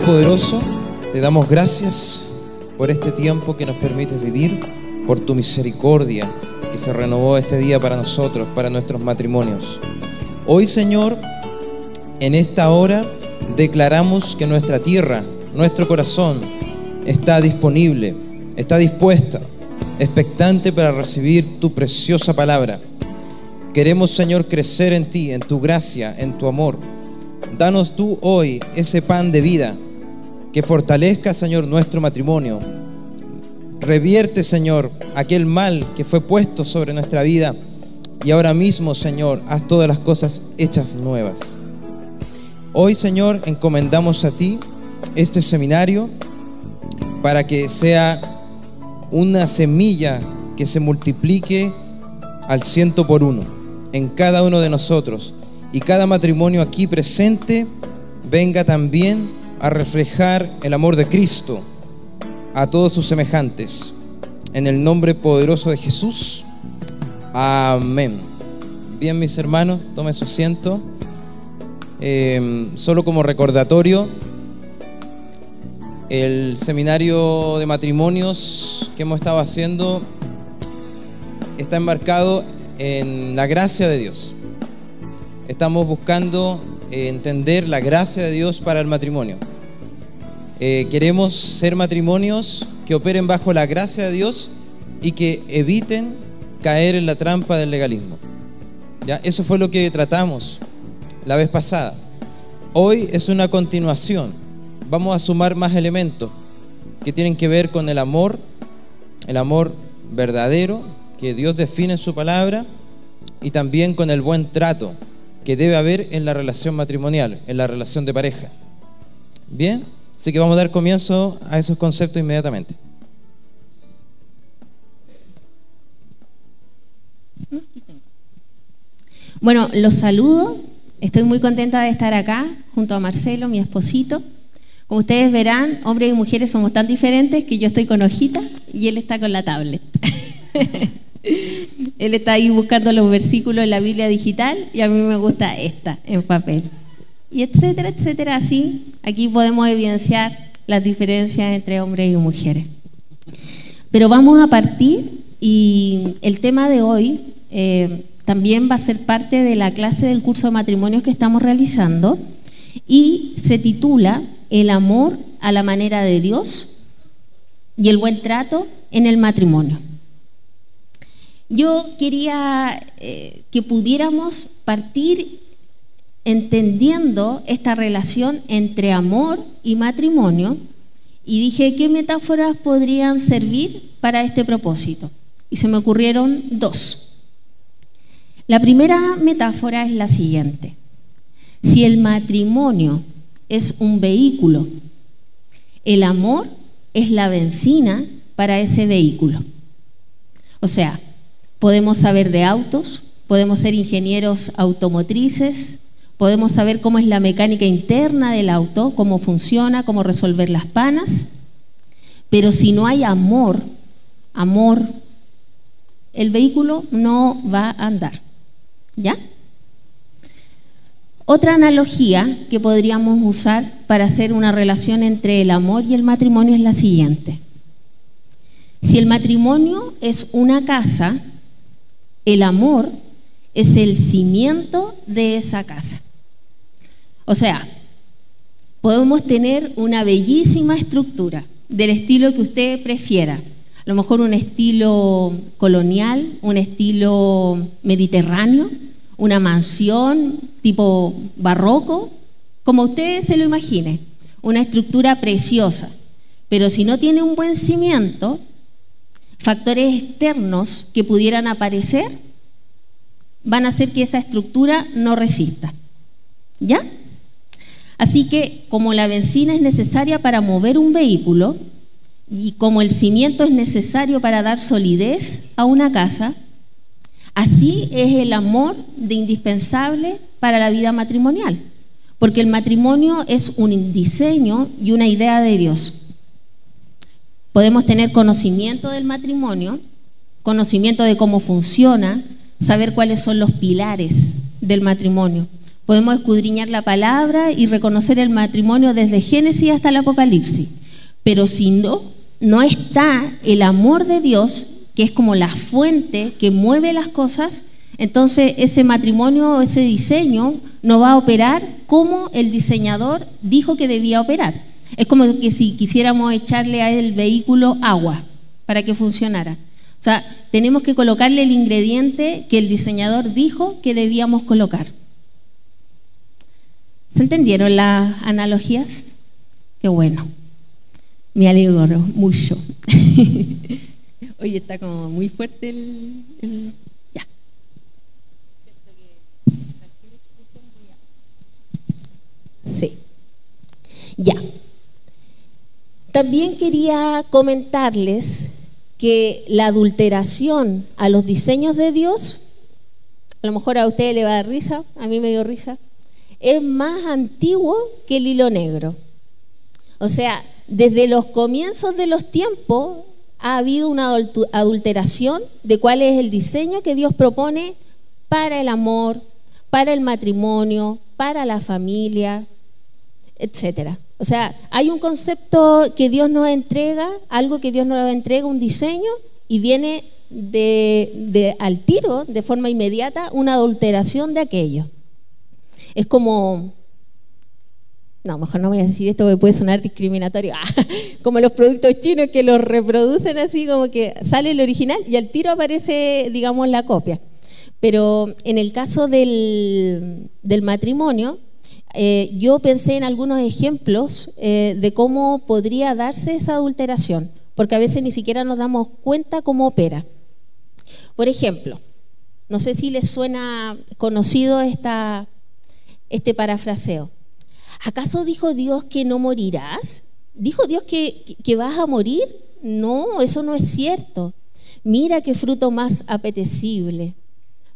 Poderoso, te damos gracias por este tiempo que nos permites vivir, por tu misericordia que se renovó este día para nosotros, para nuestros matrimonios. Hoy, Señor, en esta hora declaramos que nuestra tierra, nuestro corazón, está disponible, está dispuesta, expectante para recibir tu preciosa palabra. Queremos, Señor, crecer en ti, en tu gracia, en tu amor. Danos tú hoy ese pan de vida que fortalezca, Señor, nuestro matrimonio. Revierte, Señor, aquel mal que fue puesto sobre nuestra vida. Y ahora mismo, Señor, haz todas las cosas hechas nuevas. Hoy, Señor, encomendamos a ti este seminario para que sea una semilla que se multiplique al ciento por uno en cada uno de nosotros y cada matrimonio aquí presente venga también a reflejar el amor de Cristo a todos sus semejantes. En el nombre poderoso de Jesús. Amén. Bien, mis hermanos, tome su asiento. Eh, solo como recordatorio, el seminario de matrimonios que hemos estado haciendo está embarcado en la gracia de Dios. Estamos buscando entender la gracia de Dios para el matrimonio. Eh, queremos ser matrimonios que operen bajo la gracia de Dios y que eviten caer en la trampa del legalismo. ¿Ya? Eso fue lo que tratamos la vez pasada. Hoy es una continuación. Vamos a sumar más elementos que tienen que ver con el amor, el amor verdadero que Dios define en su palabra y también con el buen trato que debe haber en la relación matrimonial, en la relación de pareja. Bien, así que vamos a dar comienzo a esos conceptos inmediatamente. Bueno, los saludo Estoy muy contenta de estar acá junto a Marcelo, mi esposito. Como ustedes verán, hombres y mujeres somos tan diferentes que yo estoy con hojita y él está con la tablet. él está ahí buscando los versículos en la Biblia digital y a mí me gusta esta en papel. Y etcétera, etcétera, así. Aquí podemos evidenciar las diferencias entre hombres y mujeres. Pero vamos a partir y el tema de hoy eh, también va a ser parte de la clase del curso de matrimonios que estamos realizando y se titula El amor a la manera de Dios y el buen trato en el matrimonio. Yo quería eh, que pudiéramos partir entendiendo esta relación entre amor y matrimonio y dije qué metáforas podrían servir para este propósito. Y se me ocurrieron dos. La primera metáfora es la siguiente. Si el matrimonio es un vehículo, el amor es la benzina para ese vehículo. O sea, podemos saber de autos, podemos ser ingenieros automotrices, podemos saber cómo es la mecánica interna del auto, cómo funciona, cómo resolver las panas, pero si no hay amor, amor, el vehículo no va a andar. ¿Ya? Otra analogía que podríamos usar para hacer una relación entre el amor y el matrimonio es la siguiente. Si el matrimonio es una casa, el amor es el cimiento de esa casa. O sea, podemos tener una bellísima estructura del estilo que usted prefiera. A lo mejor un estilo colonial, un estilo mediterráneo, una mansión tipo barroco, como usted se lo imagine, una estructura preciosa. Pero si no tiene un buen cimiento, factores externos que pudieran aparecer van a hacer que esa estructura no resista. ¿Ya? Así que como la benzina es necesaria para mover un vehículo y como el cimiento es necesario para dar solidez a una casa, Así es el amor de indispensable para la vida matrimonial, porque el matrimonio es un diseño y una idea de Dios. Podemos tener conocimiento del matrimonio, conocimiento de cómo funciona, saber cuáles son los pilares del matrimonio, Podemos escudriñar la palabra y reconocer el matrimonio desde Génesis hasta el Apocalipsis. Pero si no, no está el amor de Dios, que es como la fuente que mueve las cosas, entonces ese matrimonio, ese diseño, no va a operar como el diseñador dijo que debía operar. Es como que si quisiéramos echarle a el vehículo agua para que funcionara. O sea, tenemos que colocarle el ingrediente que el diseñador dijo que debíamos colocar. ¿Se entendieron las analogías? Qué bueno. Me alegro mucho. Hoy está como muy fuerte el, Ya. Sí. Ya. También quería comentarles que la adulteración a los diseños de Dios, a lo mejor a usted le va a dar risa, a mí me dio risa, es más antiguo que el hilo negro. O sea, desde los comienzos de los tiempos ha habido una adulteración de cuál es el diseño que Dios propone para el amor, para el matrimonio, para la familia, etcétera. O sea, hay un concepto que Dios nos entrega, algo que Dios nos entrega, un diseño, y viene de, al tiro, de forma inmediata, una adulteración de aquello. Es como, no, mejor no voy a decir esto porque puede sonar discriminatorio, como los productos chinos que los reproducen así como que sale el original y al tiro aparece, digamos, la copia. Pero en el caso del, del matrimonio, eh, yo pensé en algunos ejemplos eh, de cómo podría darse esa adulteración, porque a veces ni siquiera nos damos cuenta cómo opera. Por ejemplo, no sé si les suena conocido esta, este parafraseo. ¿Acaso dijo Dios que no morirás? ¿Dijo Dios que, que vas a morir? No, eso no es cierto. Mira qué fruto más apetecible.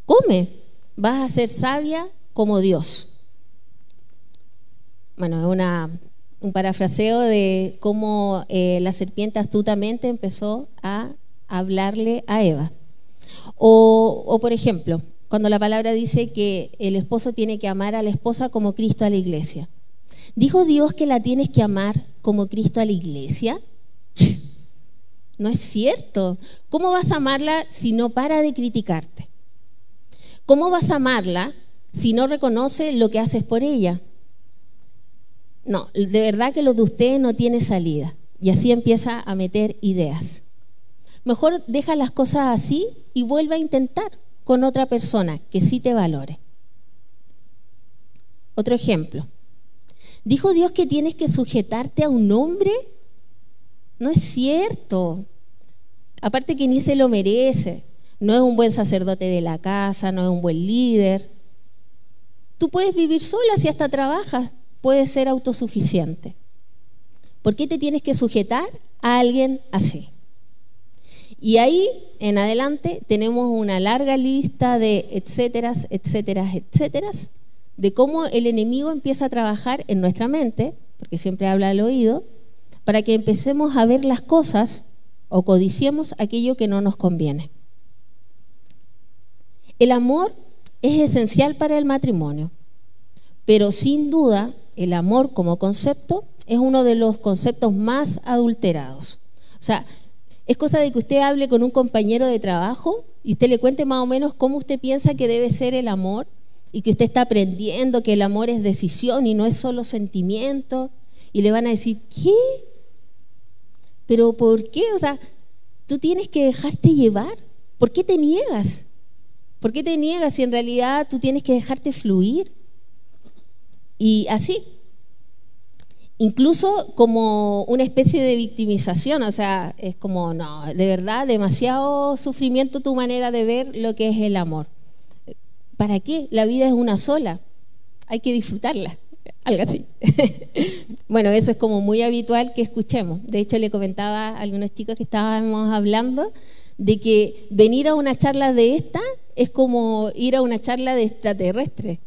Come, vas a ser sabia como Dios bueno, es una, un parafraseo de cómo eh, la serpiente astutamente empezó a hablarle a Eva. O, o, por ejemplo, cuando la palabra dice que el esposo tiene que amar a la esposa como Cristo a la iglesia. ¿Dijo Dios que la tienes que amar como Cristo a la iglesia? No es cierto. ¿Cómo vas a amarla si no para de criticarte? ¿Cómo vas a amarla si no reconoce lo que haces por ella? No, de verdad que lo de usted no tiene salida. Y así empieza a meter ideas. Mejor deja las cosas así y vuelve a intentar con otra persona que sí te valore. Otro ejemplo. ¿Dijo Dios que tienes que sujetarte a un hombre? No es cierto. Aparte que ni se lo merece. No es un buen sacerdote de la casa, no es un buen líder. Tú puedes vivir sola si hasta trabajas puedes ser autosuficiente. ¿Por qué te tienes que sujetar a alguien así? Y ahí en adelante tenemos una larga lista de etcéteras, etcéteras, etcéteras, de cómo el enemigo empieza a trabajar en nuestra mente, porque siempre habla al oído, para que empecemos a ver las cosas o codiciemos aquello que no nos conviene. El amor es esencial para el matrimonio, pero sin duda el amor como concepto es uno de los conceptos más adulterados. O sea, es cosa de que usted hable con un compañero de trabajo y usted le cuente más o menos cómo usted piensa que debe ser el amor y que usted está aprendiendo que el amor es decisión y no es solo sentimiento. Y le van a decir, ¿qué? ¿Pero por qué? O sea, tú tienes que dejarte llevar. ¿Por qué te niegas? ¿Por qué te niegas si en realidad tú tienes que dejarte fluir? Y así, incluso como una especie de victimización, o sea, es como, no, de verdad, demasiado sufrimiento tu manera de ver lo que es el amor. ¿Para qué? La vida es una sola, hay que disfrutarla, algo así. bueno, eso es como muy habitual que escuchemos. De hecho, le comentaba a algunos chicos que estábamos hablando de que venir a una charla de esta es como ir a una charla de extraterrestres.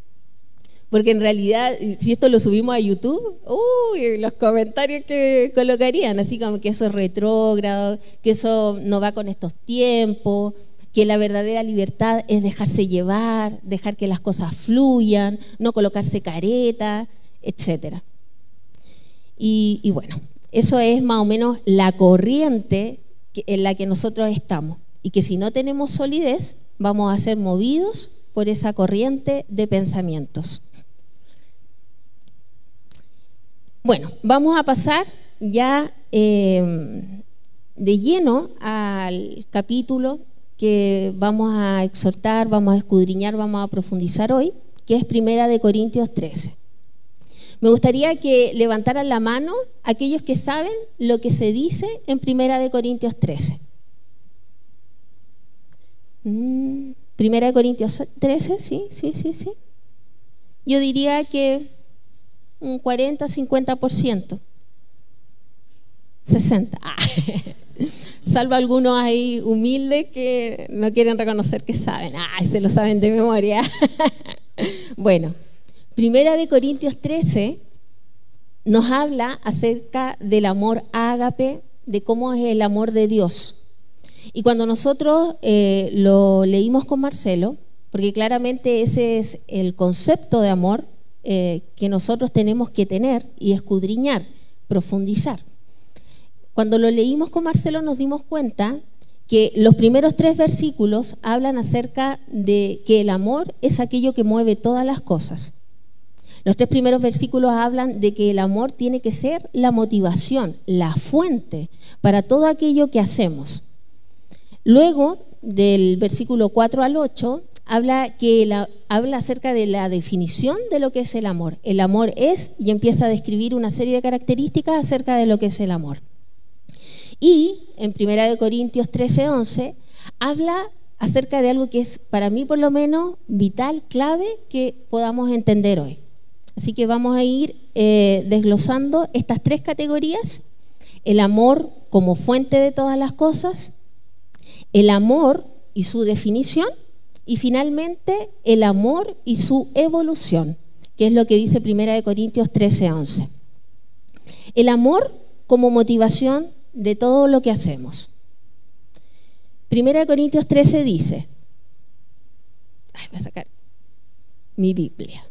Porque en realidad, si esto lo subimos a YouTube, uy, los comentarios que colocarían, así como que eso es retrógrado, que eso no va con estos tiempos, que la verdadera libertad es dejarse llevar, dejar que las cosas fluyan, no colocarse careta, etc. Y, y bueno, eso es más o menos la corriente en la que nosotros estamos. Y que si no tenemos solidez, vamos a ser movidos por esa corriente de pensamientos. Bueno, vamos a pasar ya eh, de lleno al capítulo que vamos a exhortar, vamos a escudriñar, vamos a profundizar hoy, que es Primera de Corintios 13. Me gustaría que levantaran la mano aquellos que saben lo que se dice en Primera de Corintios 13. Mm, Primera de Corintios 13, sí, sí, sí, sí. Yo diría que un 40, 50%. 60. Ah. Salvo algunos ahí humildes que no quieren reconocer que saben. Ah, se lo saben de memoria. bueno, Primera de Corintios 13 nos habla acerca del amor ágape, de cómo es el amor de Dios. Y cuando nosotros eh, lo leímos con Marcelo, porque claramente ese es el concepto de amor eh, que nosotros tenemos que tener y escudriñar, profundizar. Cuando lo leímos con Marcelo nos dimos cuenta que los primeros tres versículos hablan acerca de que el amor es aquello que mueve todas las cosas. Los tres primeros versículos hablan de que el amor tiene que ser la motivación, la fuente para todo aquello que hacemos. Luego, del versículo 4 al 8, habla, que habla acerca de la definición de lo que es el amor. El amor es, y empieza a describir una serie de características acerca de lo que es el amor. Y en 1 Corintios 13, 11, habla acerca de algo que es para mí por lo menos vital, clave, que podamos entender hoy. Así que vamos a ir eh, desglosando estas tres categorías. El amor como fuente de todas las cosas, el amor y su definición, y finalmente el amor y su evolución, que es lo que dice 1 Corintios 13, 11. El amor como motivación de todo lo que hacemos. 1 Corintios 13 dice, ay, voy a sacar mi Biblia,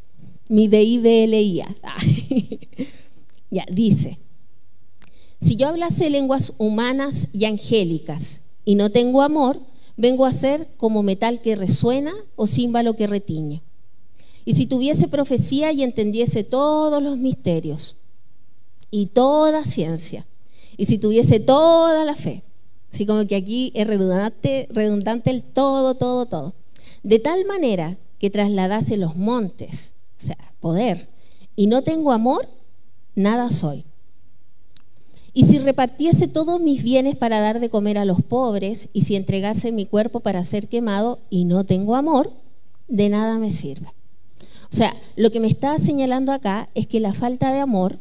mi BIBLIA. ya, dice, si yo hablase lenguas humanas y angélicas y no tengo amor, vengo a ser como metal que resuena o címbalo que retiñe. Y si tuviese profecía y entendiese todos los misterios y toda ciencia, y si tuviese toda la fe, así como que aquí es redundante, redundante el todo, todo, todo, de tal manera que trasladase los montes, o sea, poder, y no tengo amor, nada soy. Y si repartiese todos mis bienes para dar de comer a los pobres, y si entregase mi cuerpo para ser quemado y no tengo amor, de nada me sirve. O sea, lo que me está señalando acá es que la falta de amor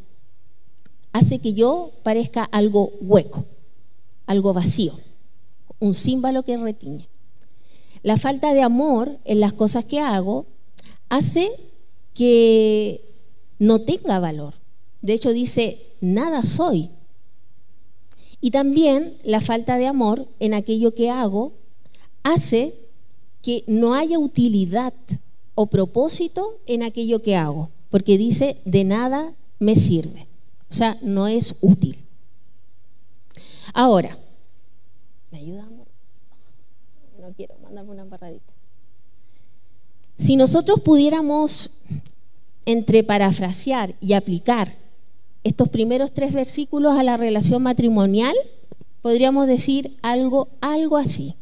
hace que yo parezca algo hueco, algo vacío, un símbolo que retiñe. La falta de amor en las cosas que hago hace que no tenga valor. De hecho dice, nada soy. Y también la falta de amor en aquello que hago hace que no haya utilidad o propósito en aquello que hago, porque dice, de nada me sirve. O sea, no es útil. Ahora, ¿me ayudamos? No quiero mandarme una embarradita. Si nosotros pudiéramos entre parafrasear y aplicar estos primeros tres versículos a la relación matrimonial, podríamos decir algo, algo así.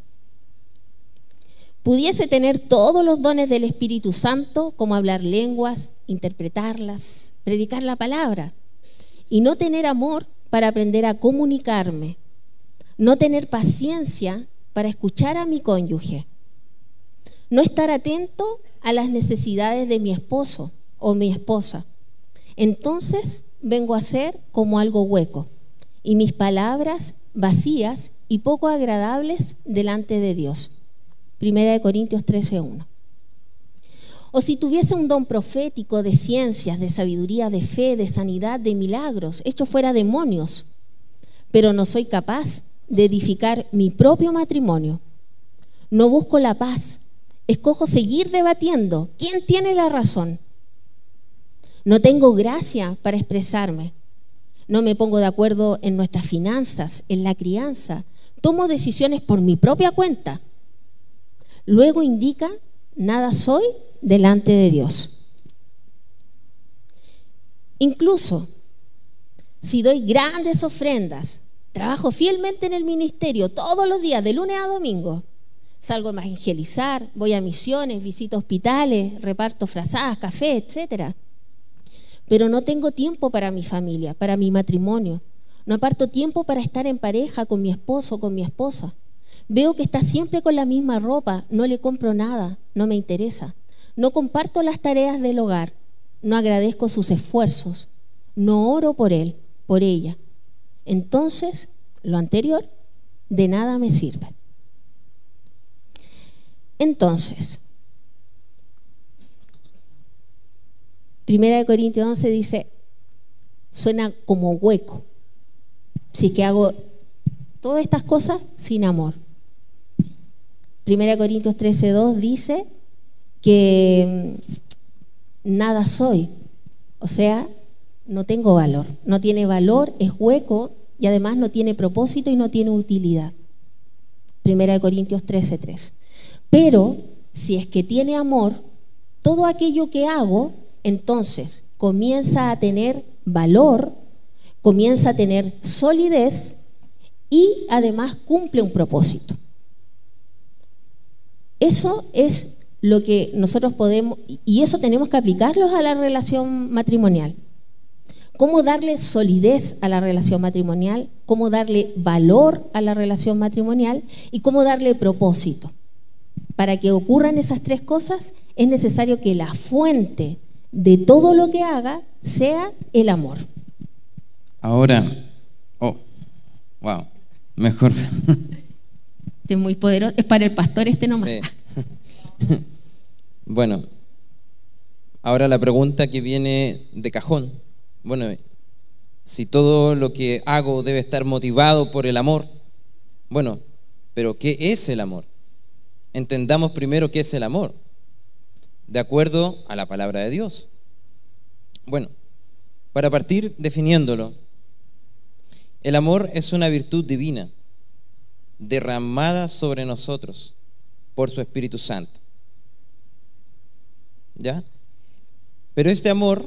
Pudiese tener todos los dones del Espíritu Santo, como hablar lenguas, interpretarlas, predicar la palabra, y no tener amor para aprender a comunicarme, no tener paciencia para escuchar a mi cónyuge, no estar atento a las necesidades de mi esposo o mi esposa. Entonces vengo a ser como algo hueco y mis palabras vacías y poco agradables delante de Dios. Primera de Corintios 13:1. O si tuviese un don profético de ciencias, de sabiduría, de fe, de sanidad, de milagros, hecho fuera demonios, pero no soy capaz de edificar mi propio matrimonio. No busco la paz. Escojo seguir debatiendo. ¿Quién tiene la razón? No tengo gracia para expresarme. No me pongo de acuerdo en nuestras finanzas, en la crianza. Tomo decisiones por mi propia cuenta. Luego indica, nada soy delante de Dios. Incluso si doy grandes ofrendas, trabajo fielmente en el ministerio todos los días, de lunes a domingo, salgo a evangelizar, voy a misiones, visito hospitales, reparto frazadas, café, etc. Pero no tengo tiempo para mi familia, para mi matrimonio. No aparto tiempo para estar en pareja con mi esposo, con mi esposa. Veo que está siempre con la misma ropa, no le compro nada, no me interesa. No comparto las tareas del hogar, no agradezco sus esfuerzos, no oro por él, por ella. Entonces, lo anterior de nada me sirve. Entonces, Primera de Corintios 11 dice, suena como hueco. Si es que hago todas estas cosas sin amor. Primera de Corintios 13, 2 dice que mm, nada soy. O sea, no tengo valor. No tiene valor, es hueco y además no tiene propósito y no tiene utilidad. Primera de Corintios 13, 3. Pero si es que tiene amor, todo aquello que hago, entonces comienza a tener valor, comienza a tener solidez y además cumple un propósito. Eso es lo que nosotros podemos, y eso tenemos que aplicarlos a la relación matrimonial. ¿Cómo darle solidez a la relación matrimonial? ¿Cómo darle valor a la relación matrimonial? ¿Y cómo darle propósito? Para que ocurran esas tres cosas es necesario que la fuente de todo lo que haga sea el amor. Ahora, oh, wow, mejor. Este es muy poderoso, es para el pastor este nomás. bueno, ahora la pregunta que viene de cajón. Bueno, si todo lo que hago debe estar motivado por el amor, bueno, pero ¿qué es el amor? Entendamos primero qué es el amor, de acuerdo a la palabra de Dios. Bueno, para partir definiéndolo, el amor es una virtud divina derramada sobre nosotros por su Espíritu Santo. ¿Ya? Pero este amor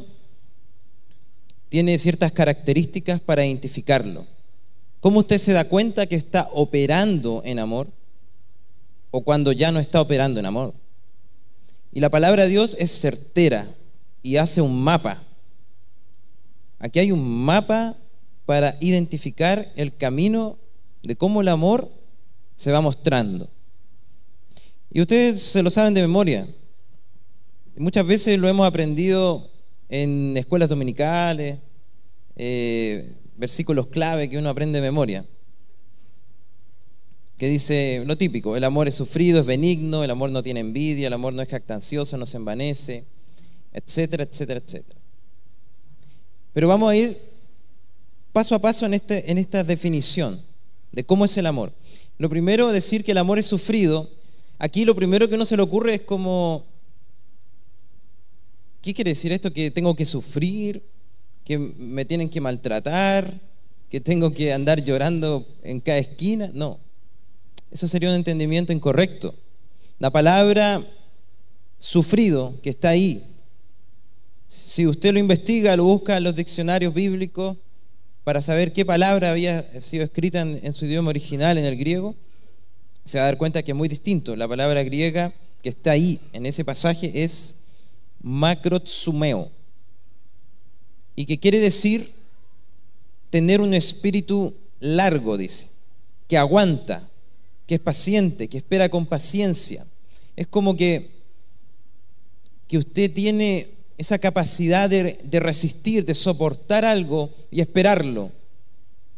tiene ciertas características para identificarlo. ¿Cómo usted se da cuenta que está operando en amor o cuando ya no está operando en amor? Y la palabra de Dios es certera y hace un mapa. Aquí hay un mapa para identificar el camino de cómo el amor se va mostrando. Y ustedes se lo saben de memoria. Muchas veces lo hemos aprendido en escuelas dominicales, eh, versículos clave que uno aprende de memoria, que dice lo típico, el amor es sufrido, es benigno, el amor no tiene envidia, el amor no es jactancioso, no se envanece, etcétera, etcétera, etcétera. Pero vamos a ir paso a paso en, este, en esta definición de cómo es el amor. Lo primero, decir que el amor es sufrido. Aquí lo primero que uno se le ocurre es como, ¿Qué quiere decir esto? Que tengo que sufrir, que me tienen que maltratar, que tengo que andar llorando en cada esquina. No, eso sería un entendimiento incorrecto. La palabra sufrido, que está ahí, si usted lo investiga, lo busca en los diccionarios bíblicos para saber qué palabra había sido escrita en, su idioma original, en el griego, se va a dar cuenta que es muy distinto. La palabra griega que está ahí en ese pasaje es macrotsumeo, y que quiere decir tener un espíritu largo, dice, que aguanta, que es paciente, que espera con paciencia. Es como que, que usted tiene esa capacidad de, resistir, de soportar algo y esperarlo,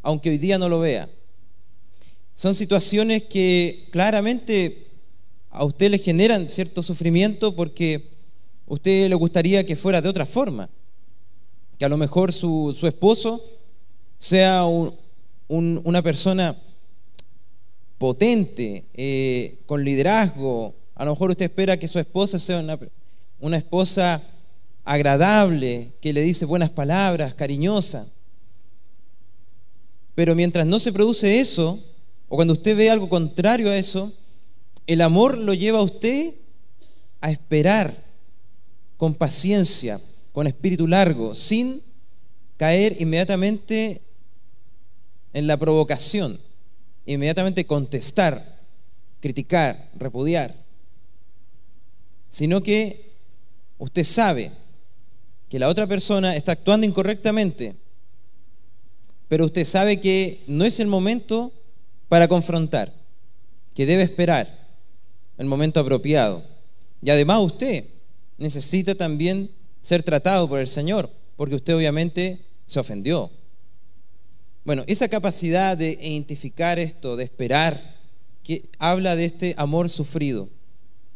aunque hoy día no lo vea. Son situaciones que claramente a usted le generan cierto sufrimiento porque usted le gustaría que fuera de otra forma, que a lo mejor su, esposo sea una persona potente, eh, con liderazgo. A lo mejor usted espera que su esposa sea una, una esposa agradable, que le dice buenas palabras, cariñosa. Pero mientras no se produce eso, o cuando usted ve algo contrario a eso, el amor lo lleva a usted a esperar con paciencia, con espíritu largo, sin caer inmediatamente en la provocación, inmediatamente contestar, criticar, repudiar, sino que usted sabe que la otra persona está actuando incorrectamente, pero usted sabe que no es el momento para confrontar, que debe esperar el momento apropiado. Y además usted necesita también ser tratado por el Señor, porque usted obviamente se ofendió. Bueno, esa capacidad de identificar esto, de esperar, que habla de este amor sufrido,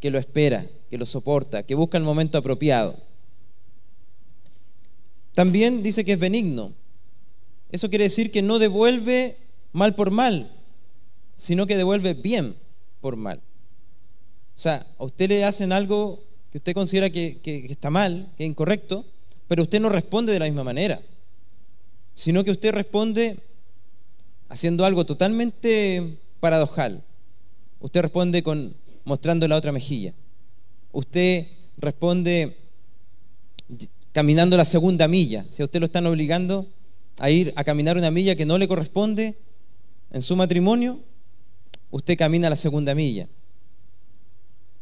que lo espera, que lo soporta, que busca el momento apropiado. También dice que es benigno. Eso quiere decir que no devuelve mal por mal, sino que devuelve bien por mal. O sea, a usted le hacen algo que usted considera que, está mal, que es incorrecto, pero usted no responde de la misma manera, sino que usted responde haciendo algo totalmente paradojal. Usted responde con mostrando la otra mejilla. Usted responde caminando la segunda milla. Si a usted lo están obligando a ir a caminar una milla que no le corresponde en su matrimonio, usted camina la segunda milla.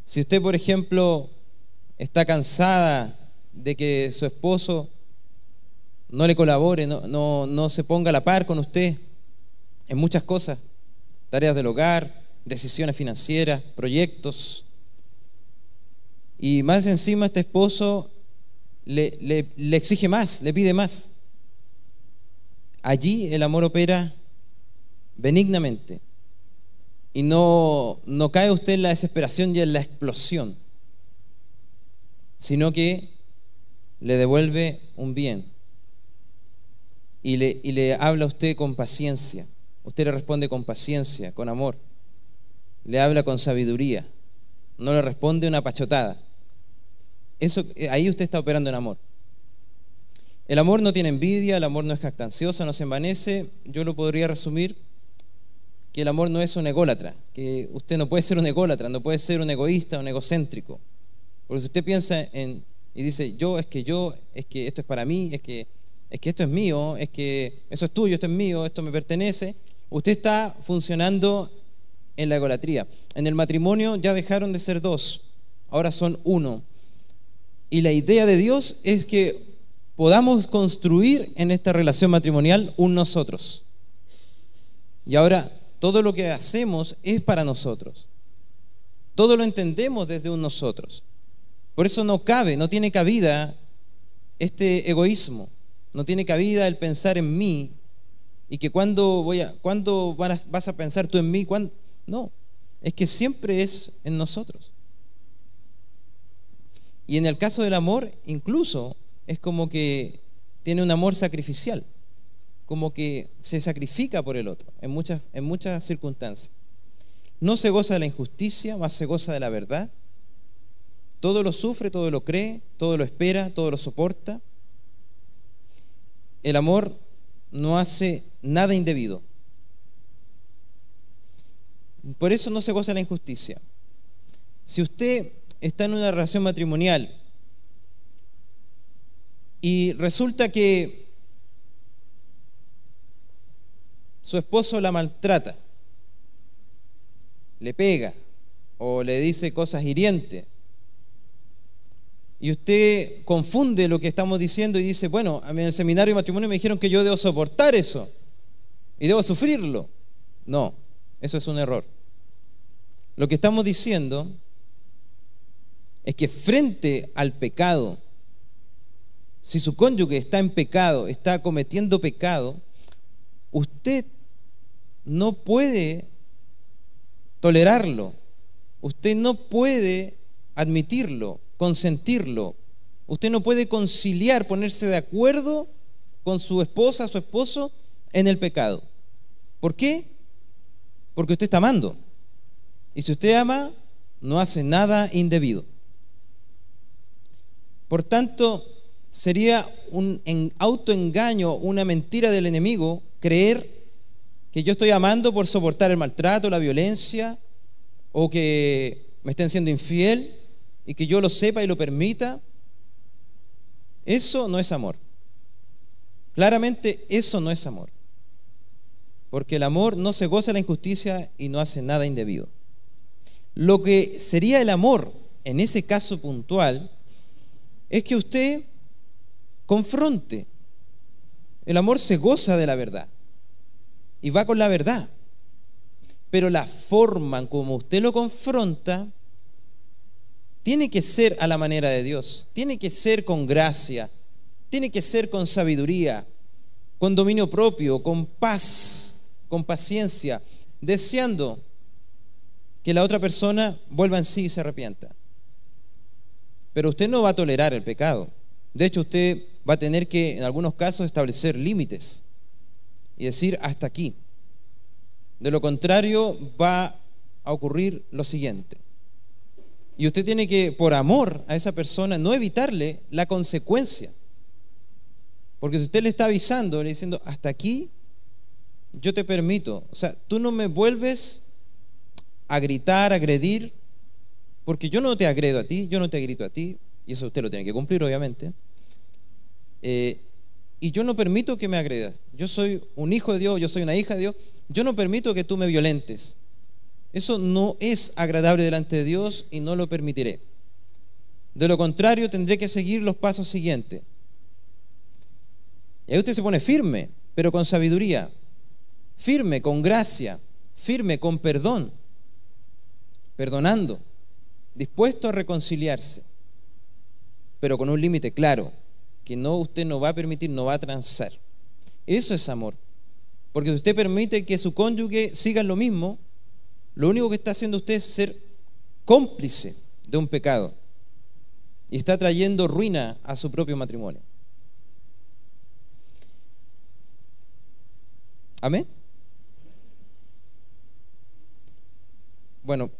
Si usted, por ejemplo, está cansada de que su esposo no le colabore, no, no, se ponga a la par con usted en muchas cosas, tareas del hogar, decisiones financieras, proyectos, y más encima este esposo le, le, exige más, le pide más. Allí el amor opera benignamente. Y no, no cae usted en la desesperación y en la explosión, sino que le devuelve un bien. Y le, habla a usted con paciencia. Usted le responde con paciencia, con amor. Le habla con sabiduría. No le responde una pachotada. Eso, eh, ahí usted está operando en amor. El amor no tiene envidia, el amor no es jactancioso, no se envanece. Yo lo podría resumir que el amor no es un ególatra, que usted no puede ser un ególatra, no puede ser un egoísta, un egocéntrico. Porque si usted piensa en y dice, yo es que yo, es que esto es para mí, es que, es que esto es mío, es que eso es tuyo, esto es mío, esto me pertenece, usted está funcionando en la egolatría. En el matrimonio ya dejaron de ser dos, ahora son uno. Y la idea de Dios es que podamos construir en esta relación matrimonial un nosotros. Y ahora todo lo que hacemos es para nosotros. Todo lo entendemos desde un nosotros. Por eso no cabe, no tiene cabida este egoísmo. No tiene cabida el pensar en mí y que cuando voy a cuando vas a pensar tú en mí, no, es que siempre es en nosotros. Y en el caso del amor, incluso es como que tiene un amor sacrificial, como que se sacrifica por el otro en muchas, en muchas circunstancias. No se goza de la injusticia, más se goza de la verdad. Todo lo sufre, todo lo cree, todo lo espera, todo lo soporta. El amor no hace nada indebido. Por eso no se goza la injusticia. Si usted está en una relación matrimonial y resulta que su esposo la maltrata, le pega o le dice cosas hirientes, y usted confunde lo que estamos diciendo y dice, bueno, en el seminario de matrimonio me dijeron que yo debo soportar eso y debo sufrirlo. No, eso es un error. Lo que estamos diciendo es que frente al pecado, si su cónyuge está en pecado, está cometiendo pecado, usted no puede tolerarlo, usted no puede admitirlo, consentirlo, usted no puede conciliar, ponerse de acuerdo con su esposa, su esposo en el pecado. ¿Por qué? porque usted está amando. Y si usted ama, no hace nada indebido. Por tanto, sería un autoengaño, una mentira del enemigo, creer que yo estoy amando por soportar el maltrato, la violencia, o que me estén siendo infiel y que yo lo sepa y lo permita. Eso no es amor. Claramente eso no es amor. Porque el amor no se goza de la injusticia y no hace nada indebido. Lo que sería el amor en ese caso puntual es que usted confronte. El amor se goza de la verdad y va con la verdad. Pero la forma en como usted lo confronta tiene que ser a la manera de Dios, tiene que ser con gracia, tiene que ser con sabiduría, con dominio propio, con paz, con paciencia, deseando que la otra persona vuelva en sí y se arrepienta. Pero usted no va a tolerar el pecado. De hecho, usted va a tener que, en algunos casos, establecer límites y decir hasta aquí. De lo contrario, va a ocurrir lo siguiente. Y usted tiene que, por amor a esa persona, no evitarle la consecuencia. Porque si usted le está avisando, le diciendo, hasta aquí yo te permito. O sea, tú no me vuelves a gritar, a agredir, porque yo no te agredo a ti, yo no te grito a ti, y eso usted lo tiene que cumplir, obviamente. Eh, y yo no permito que me agredas. Yo soy un hijo de Dios, yo soy una hija de Dios. Yo no permito que tú me violentes. Eso no es agradable delante de Dios y no lo permitiré. De lo contrario, tendré que seguir los pasos siguientes. Y ahí usted se pone firme, pero con sabiduría. Firme, con gracia. Firme, con perdón. Perdonando. Dispuesto a reconciliarse. Pero con un límite claro. Que no usted no va a permitir, no va a transar. Eso es amor. Porque si usted permite que su cónyuge siga lo mismo, lo único que está haciendo usted es ser cómplice de un pecado y está trayendo ruina a su propio matrimonio. Amén. Bueno,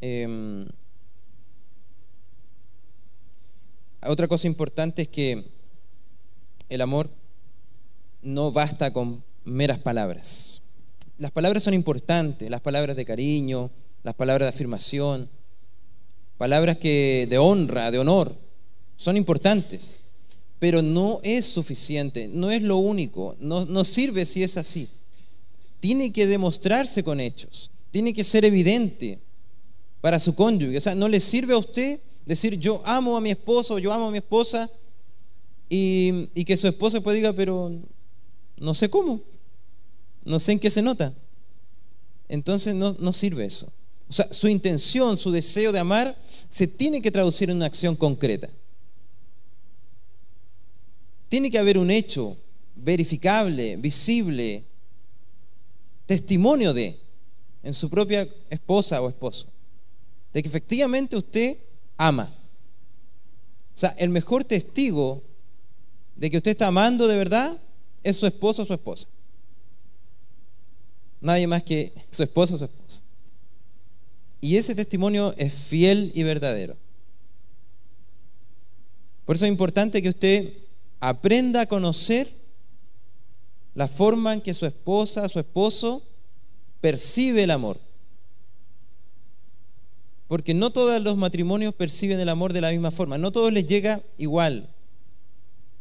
em, otra cosa importante es que el amor no basta con meras palabras las palabras son importantes, las palabras de cariño, las palabras de afirmación, palabras que de honra, de honor, son importantes, pero no es suficiente, no es lo único, no, no sirve si es así. Tiene que demostrarse con hechos, tiene que ser evidente para su cónyuge. O sea, no le sirve a usted decir yo amo a mi esposo, yo amo a mi esposa, y, y que su esposa pueda diga, pero no sé cómo. No sé en qué se nota. Entonces no, no sirve eso. O sea, su intención, su deseo de amar, se tiene que traducir en una acción concreta. Tiene que haber un hecho verificable, visible, testimonio de, en su propia esposa o esposo, de que efectivamente usted ama. O sea, el mejor testigo de que usted está amando de verdad es su esposo o su esposa. Nadie más que su esposo o su esposo. Y ese testimonio es fiel y verdadero. Por eso es importante que usted aprenda a conocer la forma en que su esposa, su esposo percibe el amor. Porque no todos los matrimonios perciben el amor de la misma forma, no todos les llega igual.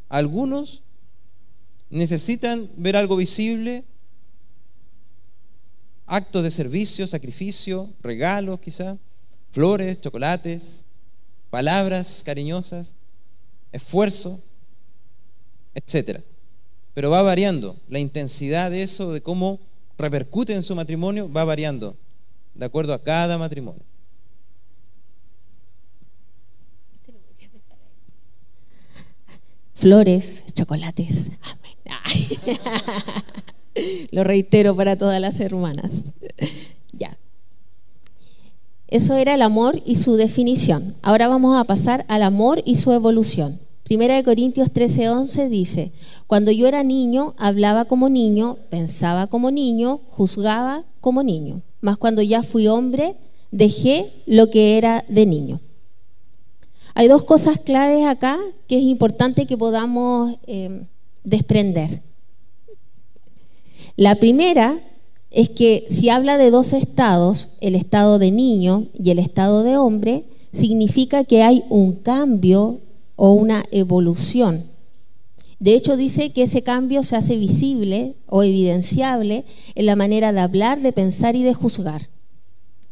Algunos necesitan ver algo visible actos de servicio, sacrificio, regalos quizá, flores, chocolates, palabras cariñosas, esfuerzo, etc. Pero va variando. La intensidad de eso, de cómo repercute en su matrimonio, va variando de acuerdo a cada matrimonio. Flores, chocolates. Amén. Lo reitero para todas las hermanas. ya. Eso era el amor y su definición. Ahora vamos a pasar al amor y su evolución. Primera de Corintios 13:11 dice, cuando yo era niño, hablaba como niño, pensaba como niño, juzgaba como niño. Mas cuando ya fui hombre, dejé lo que era de niño. Hay dos cosas claves acá que es importante que podamos eh, desprender. La primera es que si habla de dos estados, el estado de niño y el estado de hombre, significa que hay un cambio o una evolución. De hecho, dice que ese cambio se hace visible o evidenciable en la manera de hablar, de pensar y de juzgar.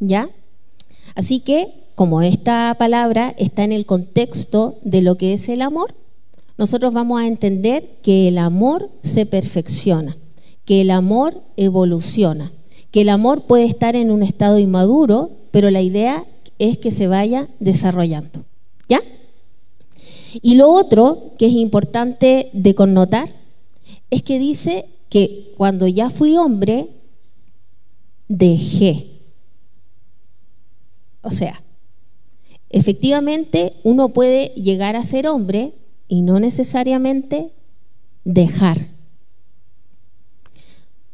¿Ya? Así que, como esta palabra está en el contexto de lo que es el amor, nosotros vamos a entender que el amor se perfecciona, que el amor evoluciona, que el amor puede estar en un estado inmaduro, pero la idea es que se vaya desarrollando. ¿Ya? Y lo otro que es importante de connotar es que dice que cuando ya fui hombre, dejé. O sea, efectivamente uno puede llegar a ser hombre y no necesariamente dejar.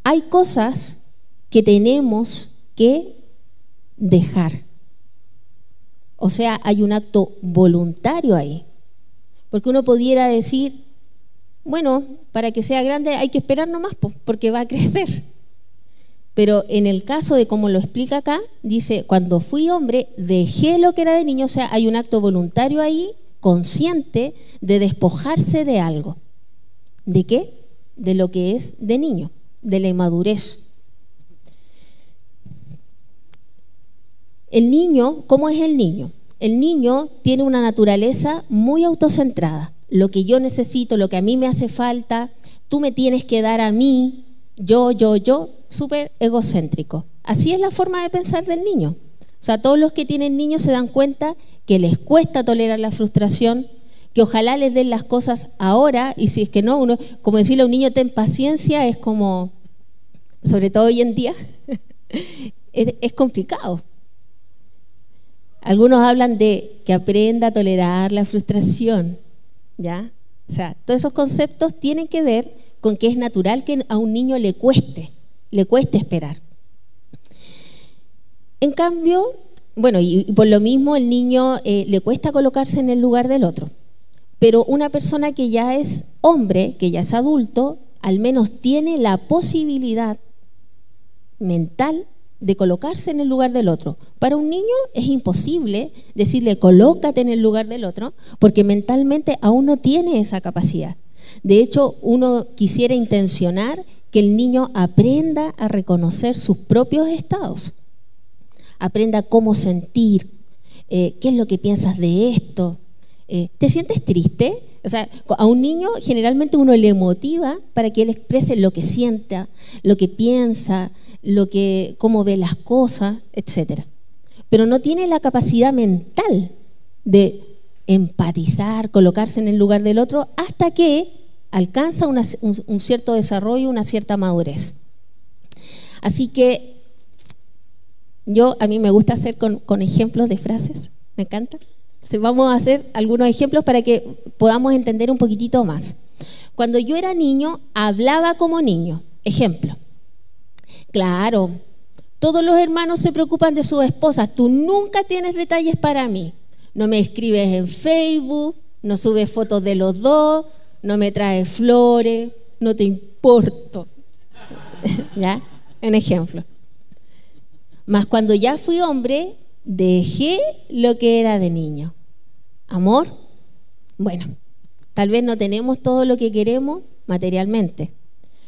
Hay cosas que tenemos que dejar. O sea, hay un acto voluntario ahí. Porque uno pudiera decir, bueno, para que sea grande hay que esperar nomás, porque va a crecer. Pero en el caso de como lo explica acá, dice, cuando fui hombre, dejé lo que era de niño, o sea, hay un acto voluntario ahí, consciente, de despojarse de algo. ¿De qué? De lo que es de niño, de la inmadurez. El niño, ¿cómo es el niño? el niño tiene una naturaleza muy autocentrada. Lo que yo necesito, lo que a mí me hace falta, tú me tienes que dar a mí, yo, yo, yo, súper egocéntrico. Así es la forma de pensar del niño. O sea, todos los que tienen niños se dan cuenta que les cuesta tolerar la frustración, que ojalá les den las cosas ahora, y si es que no, uno, como decirle a un niño, ten paciencia, es como, sobre todo hoy en día, es complicado. Algunos hablan de que aprenda a tolerar la frustración, ¿ya? O sea, todos esos conceptos tienen que ver con que es natural que a un niño le cueste, le cueste esperar. En cambio, bueno, y, por lo mismo el niño eh, le cuesta colocarse en el lugar del otro. Pero una persona que ya es hombre, que ya es adulto, al menos tiene la posibilidad mental de colocarse en el lugar del otro. Para un niño es imposible decirle colócate en el lugar del otro porque mentalmente aún no tiene esa capacidad. De hecho, uno quisiera intencionar que el niño aprenda a reconocer sus propios estados, aprenda cómo sentir, eh, qué es lo que piensas de esto. Eh, ¿Te sientes triste? O sea, a un niño generalmente uno le motiva para que él exprese lo que sienta, lo que piensa, lo que, cómo ve las cosas, etc. Pero no tiene la capacidad mental de empatizar, colocarse en el lugar del otro, hasta que alcanza un, cierto desarrollo, una cierta madurez. Así que yo, a mí me gusta hacer con, con ejemplos de frases, me encanta. Vamos a hacer algunos ejemplos para que podamos entender un poquitito más. Cuando yo era niño, hablaba como niño. Ejemplo. Claro, todos los hermanos se preocupan de sus esposas. Tú nunca tienes detalles para mí. No me escribes en Facebook, no subes fotos de los dos, no me traes flores, no te importo. ¿Ya? Un ejemplo. Mas cuando ya fui hombre, dejé lo que era de niño. Amor, bueno, tal vez no tenemos todo lo que queremos materialmente,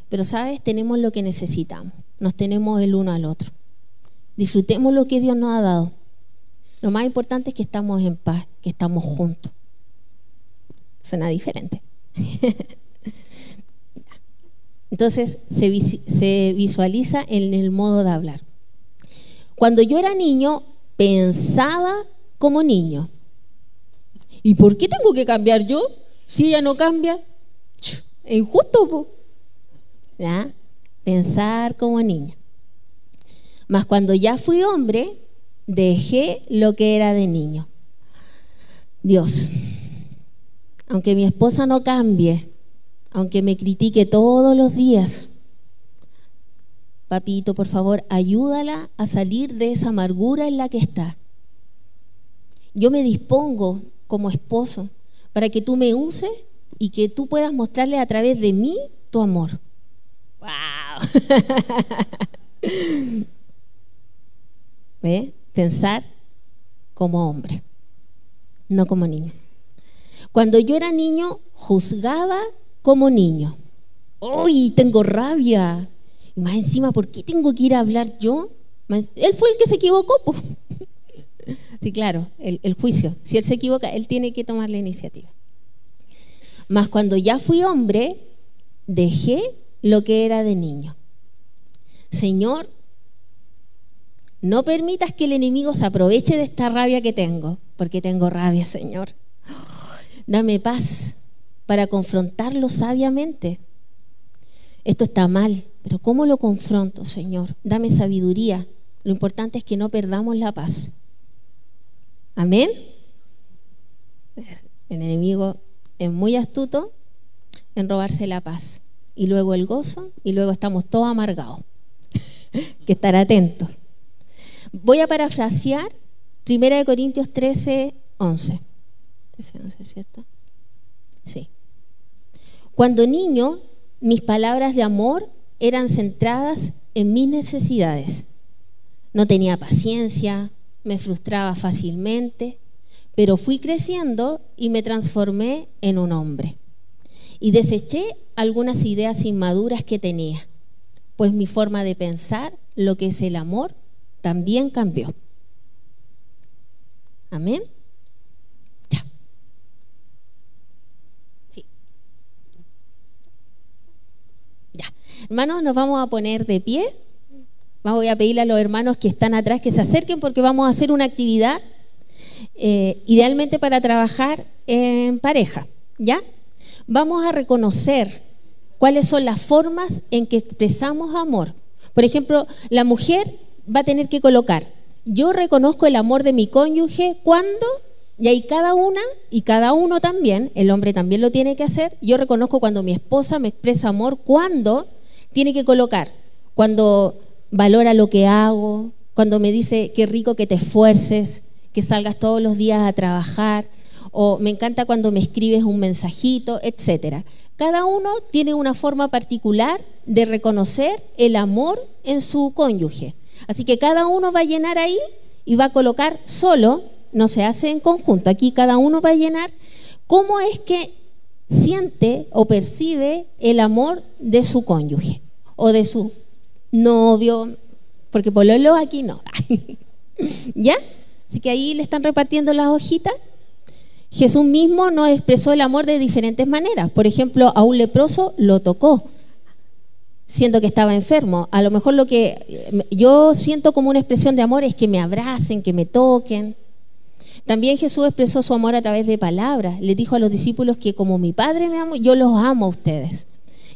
pero sabes, tenemos lo que necesitamos nos tenemos el uno al otro. Disfrutemos lo que Dios nos ha dado. Lo más importante es que estamos en paz, que estamos juntos. Suena diferente. Entonces se, visualiza en el modo de hablar. Cuando yo era niño, pensaba como niño. ¿Y por qué tengo que cambiar yo? Si ella no cambia, es injusto. ¿Ya? pensar como niño. Mas cuando ya fui hombre, dejé lo que era de niño. Dios, aunque mi esposa no cambie, aunque me critique todos los días, papito, por favor, ayúdala a salir de esa amargura en la que está. Yo me dispongo como esposo para que tú me uses y que tú puedas mostrarle a través de mí tu amor. ¡Wow! ¿Ve? Pensar como hombre, no como niño. Cuando yo era niño, juzgaba como niño. ¡Uy, tengo rabia! Y más encima, ¿por qué tengo que ir a hablar yo? Él fue el que se equivocó. Sí, claro, el, juicio. Si él se equivoca, él tiene que tomar la iniciativa. Mas cuando ya fui hombre, dejé lo que era de niño. Señor, no permitas que el enemigo se aproveche de esta rabia que tengo, porque tengo rabia, Señor. Dame paz para confrontarlo sabiamente. Esto está mal, pero ¿cómo lo confronto, Señor? Dame sabiduría. Lo importante es que no perdamos la paz. Amén. El enemigo es muy astuto en robarse la paz. Y luego el gozo, y luego estamos todos amargados. que estar atentos. Voy a parafrasear 1 Corintios 13, 11. 13, 11, ¿cierto? Sí. Cuando niño, mis palabras de amor eran centradas en mis necesidades. No tenía paciencia, me frustraba fácilmente, pero fui creciendo y me transformé en un hombre. Y deseché algunas ideas inmaduras que tenía, pues mi forma de pensar, lo que es el amor, también cambió. Amén. Ya. Sí. Ya. Hermanos, nos vamos a poner de pie. Voy a pedirle a los hermanos que están atrás que se acerquen porque vamos a hacer una actividad eh, idealmente para trabajar en pareja. ¿Ya? Vamos a reconocer cuáles son las formas en que expresamos amor. Por ejemplo, la mujer va a tener que colocar, yo reconozco el amor de mi cónyuge cuando, y ahí cada una y cada uno también, el hombre también lo tiene que hacer, yo reconozco cuando mi esposa me expresa amor, cuando tiene que colocar, cuando valora lo que hago, cuando me dice qué rico que te esfuerces, que salgas todos los días a trabajar, o me encanta cuando me escribes un mensajito, etcétera. Cada uno tiene una forma particular de reconocer el amor en su cónyuge. Así que cada uno va a llenar ahí y va a colocar solo, no se hace en conjunto, aquí cada uno va a llenar cómo es que siente o percibe el amor de su cónyuge o de su novio, porque pololo aquí no. ¿Ya? Así que ahí le están repartiendo las hojitas. Jesús mismo nos expresó el amor de diferentes maneras. Por ejemplo, a un leproso lo tocó, siendo que estaba enfermo. A lo mejor lo que yo siento como una expresión de amor es que me abracen, que me toquen. También Jesús expresó su amor a través de palabras. Le dijo a los discípulos que como mi Padre me amo, yo los amo a ustedes.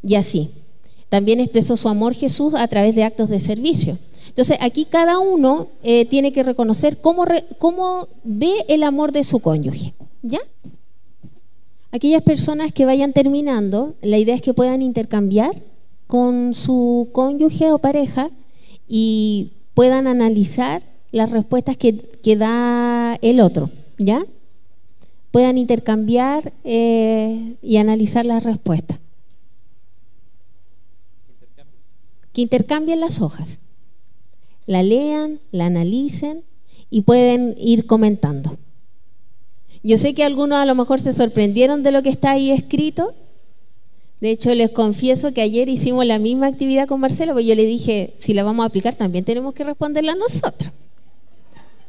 Y así. También expresó su amor Jesús a través de actos de servicio. Entonces, aquí cada uno eh, tiene que reconocer cómo, cómo ve el amor de su cónyuge. ¿Ya? Aquellas personas que vayan terminando, la idea es que puedan intercambiar con su cónyuge o pareja y puedan analizar las respuestas que, da el otro, ¿ya? Puedan intercambiar eh, y analizar las respuestas. Que intercambien las hojas, la lean, la analicen y pueden ir comentando. Yo sé que algunos a lo mejor se sorprendieron de lo que está ahí escrito. De hecho, les confieso que ayer hicimos la misma actividad con Marcelo, porque yo le dije, si la vamos a aplicar, también tenemos que responderla nosotros.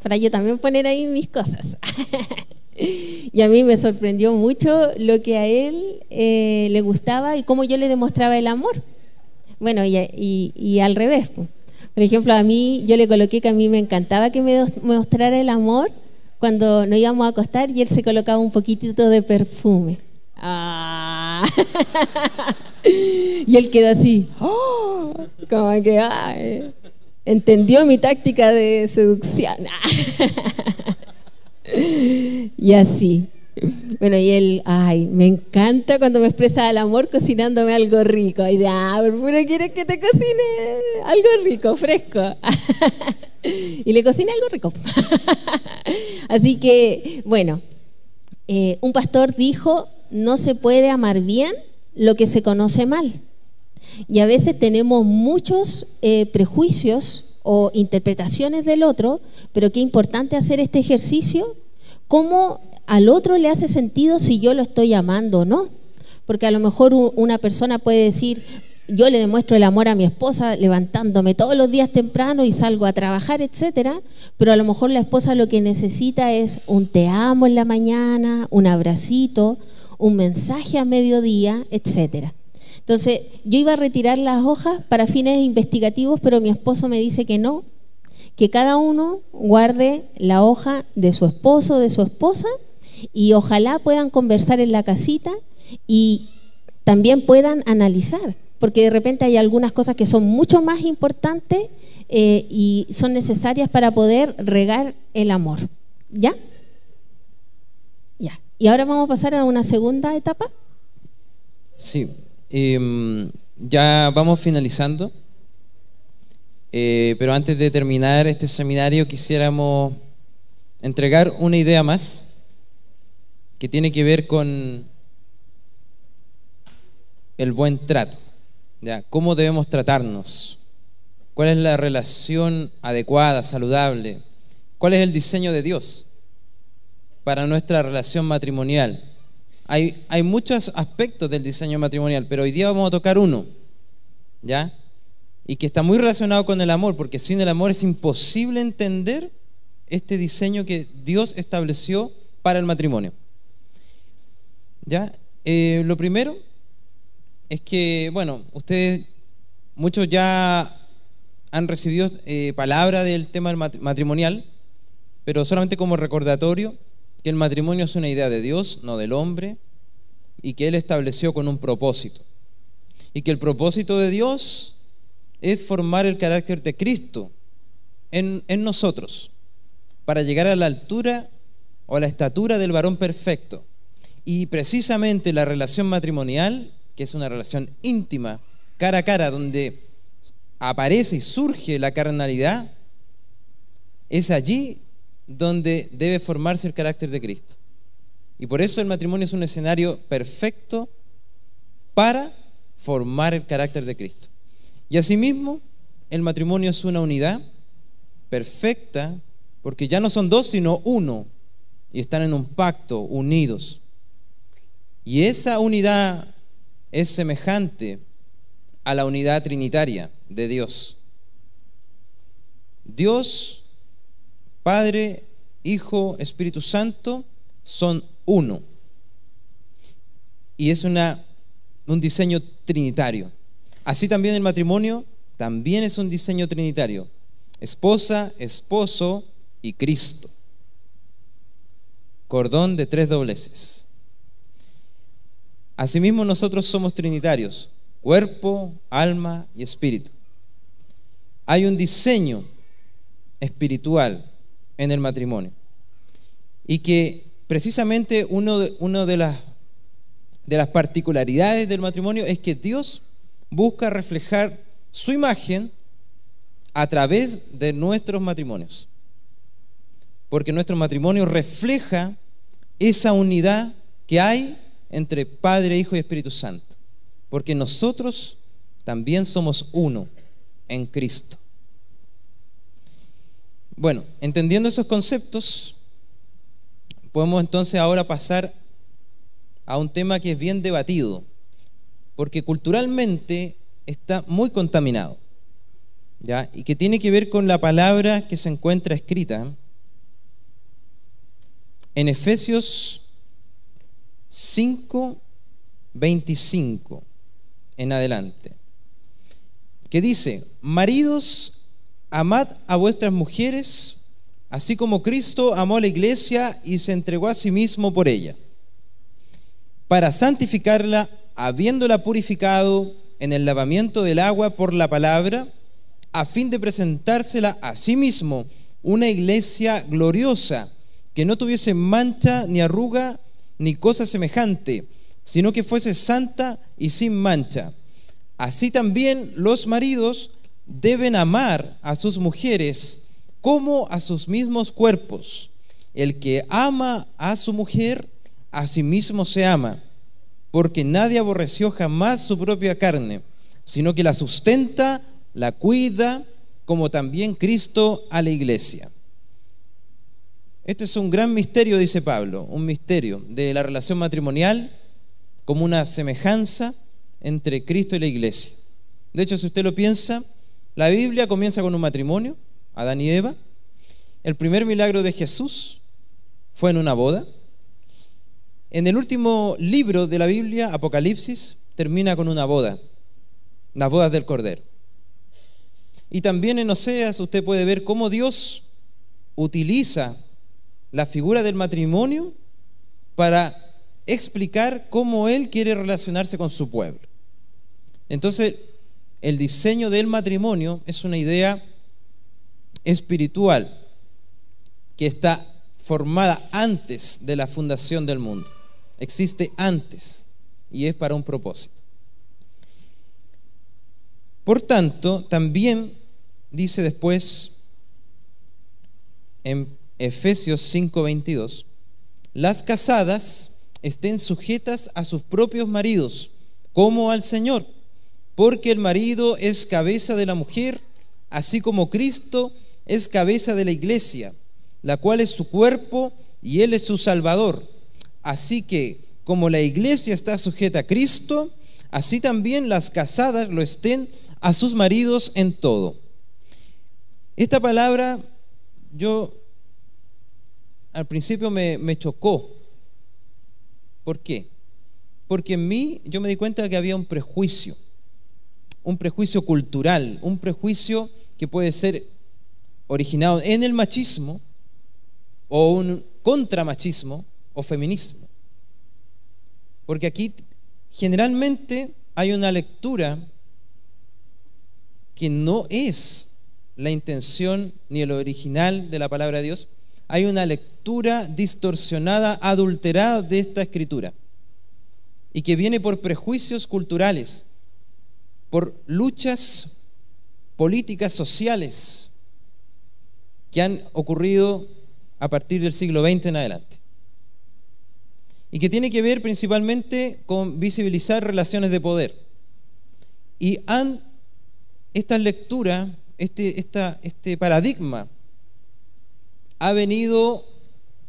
Para yo también poner ahí mis cosas. y a mí me sorprendió mucho lo que a él eh, le gustaba y cómo yo le demostraba el amor. Bueno, y, al revés. Por ejemplo, a mí, yo le coloqué que a mí me encantaba que me mostrara el amor cuando nos íbamos a acostar y él se colocaba un poquitito de perfume. Ah. y él quedó así, oh, como que entendió mi táctica de seducción. y así. Bueno, y él, ay, me encanta cuando me expresa el amor cocinándome algo rico. Y de, ah, pero quieres que te cocine algo rico, fresco. y le cocina algo rico. Así que, bueno, eh, un pastor dijo, no se puede amar bien lo que se conoce mal. Y a veces tenemos muchos eh, prejuicios o interpretaciones del otro, pero qué importante hacer este ejercicio, cómo al otro le hace sentido si yo lo estoy amando o no. Porque a lo mejor una persona puede decir, yo le demuestro el amor a mi esposa levantándome todos los días temprano y salgo a trabajar, etcétera, pero a lo mejor la esposa lo que necesita es un te amo en la mañana, un abracito, un mensaje a mediodía, etcétera. Entonces, yo iba a retirar las hojas para fines investigativos, pero mi esposo me dice que no, que cada uno guarde la hoja de su esposo, de su esposa, y ojalá puedan conversar en la casita y también puedan analizar, porque de repente hay algunas cosas que son mucho más importantes eh, y son necesarias para poder regar el amor. ¿Ya? Ya. ¿Y ahora vamos a pasar a una segunda etapa? Sí. Em, ya vamos finalizando. Eh, pero antes de terminar este seminario quisiéramos entregar una idea más que tiene que ver con el buen trato. ¿ya? ¿Cómo debemos tratarnos? ¿Cuál es la relación adecuada, saludable? ¿Cuál es el diseño de Dios para nuestra relación matrimonial? Hay, hay muchos aspectos del diseño matrimonial, pero hoy día vamos a tocar uno, ¿ya? Y que está muy relacionado con el amor, porque sin el amor es imposible entender este diseño que Dios estableció para el matrimonio. ¿Ya? Eh, lo primero es que, bueno, ustedes, muchos ya han recibido eh, palabra del tema matrimonial, pero solamente como recordatorio que el matrimonio es una idea de Dios, no del hombre, y que Él estableció con un propósito. Y que el propósito de Dios es formar el carácter de Cristo en, en nosotros, para llegar a la altura o a la estatura del varón perfecto y precisamente la relación matrimonial, que es una relación íntima, cara a cara, donde aparece y surge la carnalidad, es allí donde debe formarse el carácter de Cristo. Y por eso el matrimonio es un escenario perfecto para formar el carácter de Cristo. Y asimismo, el matrimonio es una unidad perfecta, porque ya no son dos, sino uno, y están en un pacto, unidos. Y esa unidad es semejante a la unidad trinitaria de Dios. Dios, Padre, Hijo, Espíritu Santo son uno. Y es una, un diseño trinitario. Así también el matrimonio también es un diseño trinitario. Esposa, esposo y Cristo. Cordón de tres dobleces. Asimismo nosotros somos trinitarios, cuerpo, alma y espíritu. Hay un diseño espiritual en el matrimonio y que precisamente uno de, uno de, las, de las particularidades del matrimonio es que Dios busca reflejar su imagen a través de nuestros matrimonios. Porque nuestro matrimonio refleja esa unidad que hay entre Padre, Hijo y Espíritu Santo. Porque nosotros también somos uno en Cristo. Bueno, entendiendo esos conceptos, podemos entonces ahora pasar a un tema que es bien debatido, porque culturalmente está muy contaminado, ¿ya? y que tiene que ver con la palabra que se encuentra escrita en Efesios 5, 25 en adelante, que dice, maridos, amad a vuestras mujeres, así como Cristo amó a la iglesia y se entregó a sí mismo por ella, para santificarla, habiéndola purificado en el lavamiento del agua por la palabra, a fin de presentársela a sí mismo una iglesia gloriosa, que no tuviese mancha ni arruga, ni cosa semejante, sino que fuese santa y sin mancha. Así también los maridos deben amar a sus mujeres como a sus mismos cuerpos. El que ama a su mujer, a sí mismo se ama, porque nadie aborreció jamás su propia carne, sino que la sustenta, la cuida, como también Cristo a la iglesia. Este es un gran misterio, dice Pablo, un misterio de la relación matrimonial como una semejanza entre Cristo y la iglesia. De hecho, si usted lo piensa, la Biblia comienza con un matrimonio, Adán y Eva. El primer milagro de Jesús fue en una boda. En el último libro de la Biblia, Apocalipsis, termina con una boda, las bodas del Cordero. Y también en Oseas usted puede ver cómo Dios utiliza la figura del matrimonio para explicar cómo Él quiere relacionarse con su pueblo. Entonces, el diseño del matrimonio es una idea espiritual que está formada antes de la fundación del mundo. Existe antes y es para un propósito. Por tanto, también dice después en Efesios 5:22, las casadas estén sujetas a sus propios maridos, como al Señor porque el marido es cabeza de la mujer, así como Cristo es cabeza de la iglesia, la cual es su cuerpo y Él es su Salvador. Así que, como la iglesia está sujeta a Cristo, así también las casadas lo estén a sus maridos en todo. Esta palabra yo al principio me, chocó. ¿Por qué? Porque en mí yo me di cuenta de que había un prejuicio un prejuicio cultural, un prejuicio que puede ser originado en el machismo o un contramachismo o feminismo. Porque aquí generalmente hay una lectura que no es la intención ni el original de la palabra de Dios. Hay una lectura distorsionada, adulterada de esta escritura y que viene por prejuicios culturales por luchas políticas sociales que han ocurrido a partir del siglo XX en adelante. Y que tiene que ver principalmente con visibilizar relaciones de poder. Y han, esta lectura, este, este paradigma, ha venido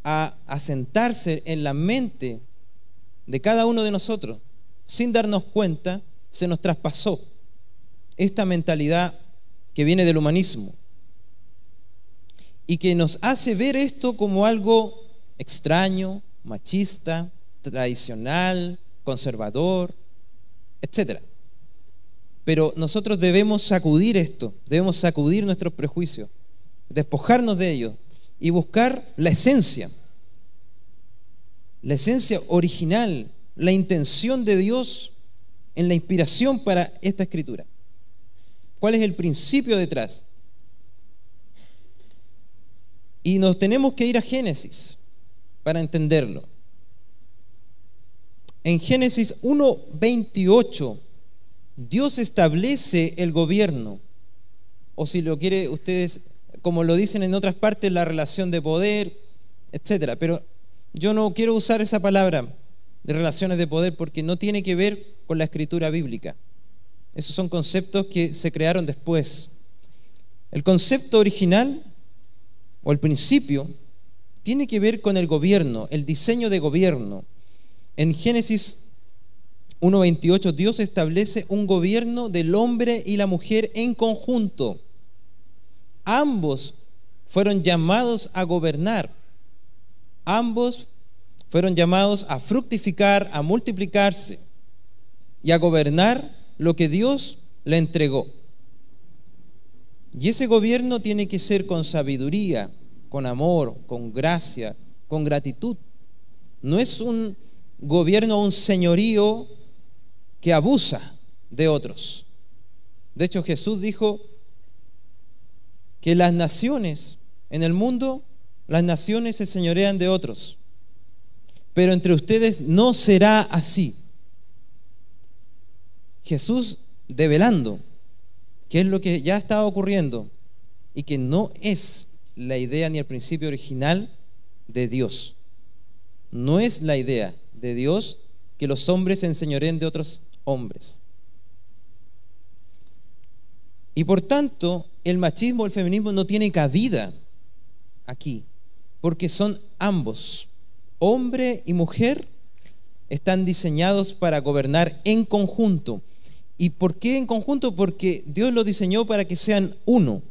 a asentarse en la mente de cada uno de nosotros. Sin darnos cuenta, se nos traspasó esta mentalidad que viene del humanismo y que nos hace ver esto como algo extraño, machista, tradicional, conservador, etc. Pero nosotros debemos sacudir esto, debemos sacudir nuestros prejuicios, despojarnos de ellos y buscar la esencia, la esencia original, la intención de Dios en la inspiración para esta escritura. ¿Cuál es el principio detrás? Y nos tenemos que ir a Génesis para entenderlo. En Génesis 1.28, Dios establece el gobierno, o si lo quiere ustedes, como lo dicen en otras partes, la relación de poder, etc. Pero yo no quiero usar esa palabra de relaciones de poder porque no tiene que ver con la escritura bíblica. Esos son conceptos que se crearon después. El concepto original o el principio tiene que ver con el gobierno, el diseño de gobierno. En Génesis 1.28 Dios establece un gobierno del hombre y la mujer en conjunto. Ambos fueron llamados a gobernar. Ambos fueron llamados a fructificar, a multiplicarse y a gobernar lo que Dios le entregó. Y ese gobierno tiene que ser con sabiduría, con amor, con gracia, con gratitud. No es un gobierno, un señorío que abusa de otros. De hecho, Jesús dijo que las naciones en el mundo, las naciones se señorean de otros. pero entre ustedes no será así. Jesús develando qué es lo que ya estaba ocurriendo y que no es la idea ni el principio original de Dios. No es la idea de Dios que los hombres se enseñoren de otros hombres. Y por tanto, el machismo el feminismo no tiene cabida aquí, porque son ambos, hombre y mujer, están diseñados para gobernar en conjunto. ¿Y por qué en conjunto? Porque Dios lo diseñó para que sean uno.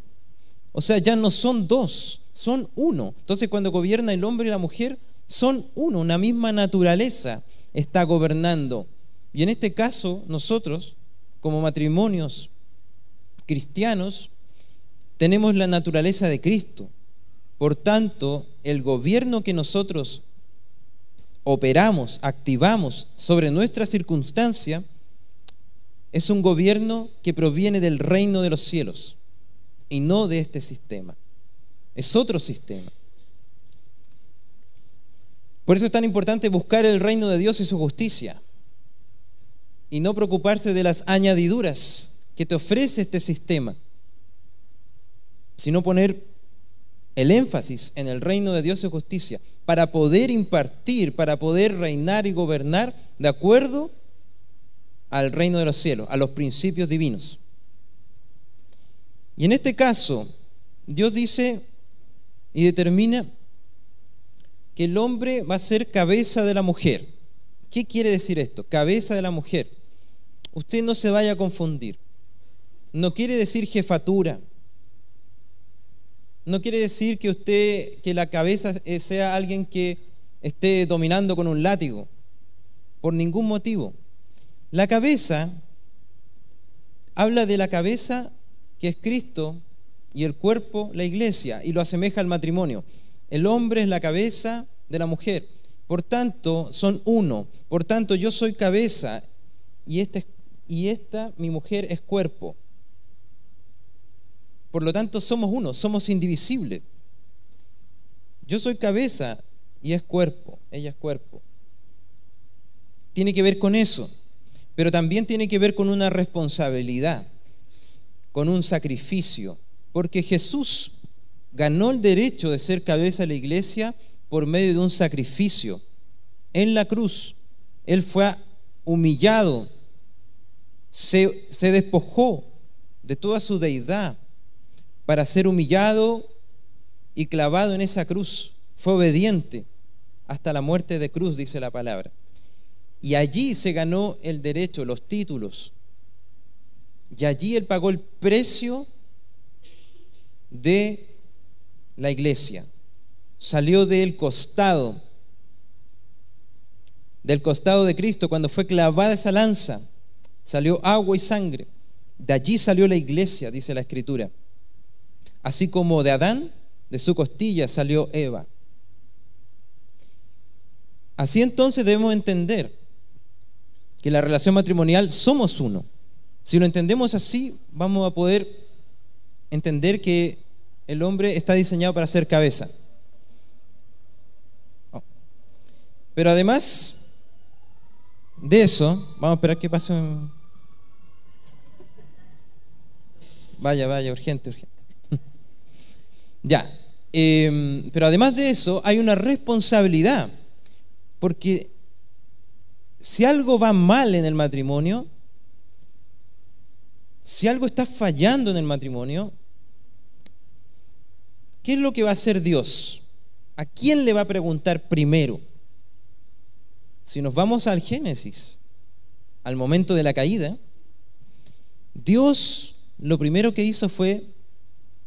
O sea, ya no son dos, son uno. Entonces cuando gobierna el hombre y la mujer, son uno, una misma naturaleza está gobernando. Y en este caso, nosotros, como matrimonios cristianos, tenemos la naturaleza de Cristo. Por tanto, el gobierno que nosotros operamos, activamos sobre nuestra circunstancia, es un gobierno que proviene del reino de los cielos y no de este sistema. Es otro sistema. Por eso es tan importante buscar el reino de Dios y su justicia y no preocuparse de las añadiduras que te ofrece este sistema, sino poner el énfasis en el reino de Dios y justicia para poder impartir, para poder reinar y gobernar de acuerdo al reino de los cielos, a los principios divinos. Y en este caso, Dios dice y determina que el hombre va a ser cabeza de la mujer. ¿Qué quiere decir esto? Cabeza de la mujer. Usted no se vaya a confundir. No quiere decir jefatura. No quiere decir que usted, que la cabeza sea alguien que esté dominando con un látigo. Por ningún motivo. La cabeza habla de la cabeza que es Cristo, y el cuerpo la iglesia, y lo asemeja al matrimonio. El hombre es la cabeza de la mujer. Por tanto, son uno. Por tanto, yo soy cabeza y esta, y esta mi mujer es cuerpo. Por lo tanto, somos uno, somos indivisibles. Yo soy cabeza y es cuerpo, ella es cuerpo. Tiene que ver con eso, pero también tiene que ver con una responsabilidad con un sacrificio, porque Jesús ganó el derecho de ser cabeza de la iglesia por medio de un sacrificio. En la cruz, Él fue humillado, se, se despojó de toda su deidad para ser humillado y clavado en esa cruz. Fue obediente hasta la muerte de cruz, dice la palabra. Y allí se ganó el derecho, los títulos, y allí Él pagó el precio de la iglesia. Salió del costado, del costado de Cristo, cuando fue clavada esa lanza, salió agua y sangre. De allí salió la iglesia, dice la Escritura. Así como de Adán, de su costilla salió Eva. Así entonces debemos entender que la relación matrimonial somos uno. Si lo entendemos así, vamos a poder entender que el hombre está diseñado para ser cabeza. Oh. Pero además de eso, vamos a esperar que pase. Vaya, vaya, urgente, urgente. Ya. Em, pero además de eso, hay una responsabilidad. Porque si algo va mal en el matrimonio, si algo está fallando en el matrimonio, ¿qué es lo que va a hacer Dios? ¿A quién le va a preguntar primero? Si nos vamos al Génesis, al momento de la caída, Dios lo primero que hizo fue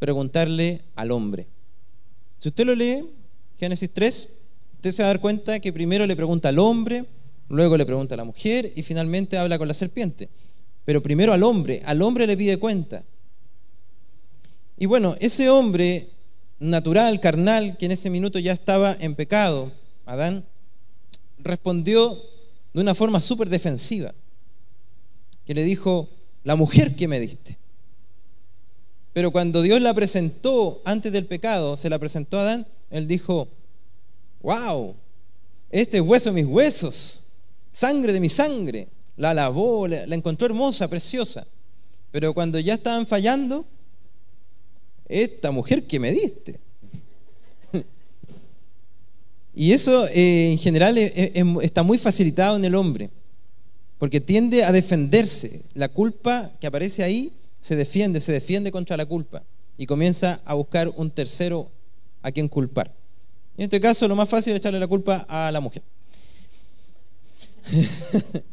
preguntarle al hombre. Si usted lo lee, Génesis 3, usted se va a dar cuenta que primero le pregunta al hombre, luego le pregunta a la mujer y finalmente habla con la serpiente pero primero al hombre, al hombre le pide cuenta. Y bueno, ese hombre natural, carnal, que en ese minuto ya estaba en pecado, Adán, respondió de una forma súper defensiva, que le dijo, la mujer que me diste. Pero cuando Dios la presentó antes del pecado, se la presentó a Adán, él dijo, wow, este es hueso de mis huesos, sangre de mi sangre. La lavó, la, encontró hermosa, preciosa. Pero cuando ya estaban fallando, esta mujer que me diste. Y eso eh, en general está muy facilitado en el hombre, porque tiende a defenderse. La culpa que aparece ahí se defiende, se defiende contra la culpa y comienza a buscar un tercero a quien culpar. En este caso, lo más fácil es echarle la culpa a la mujer.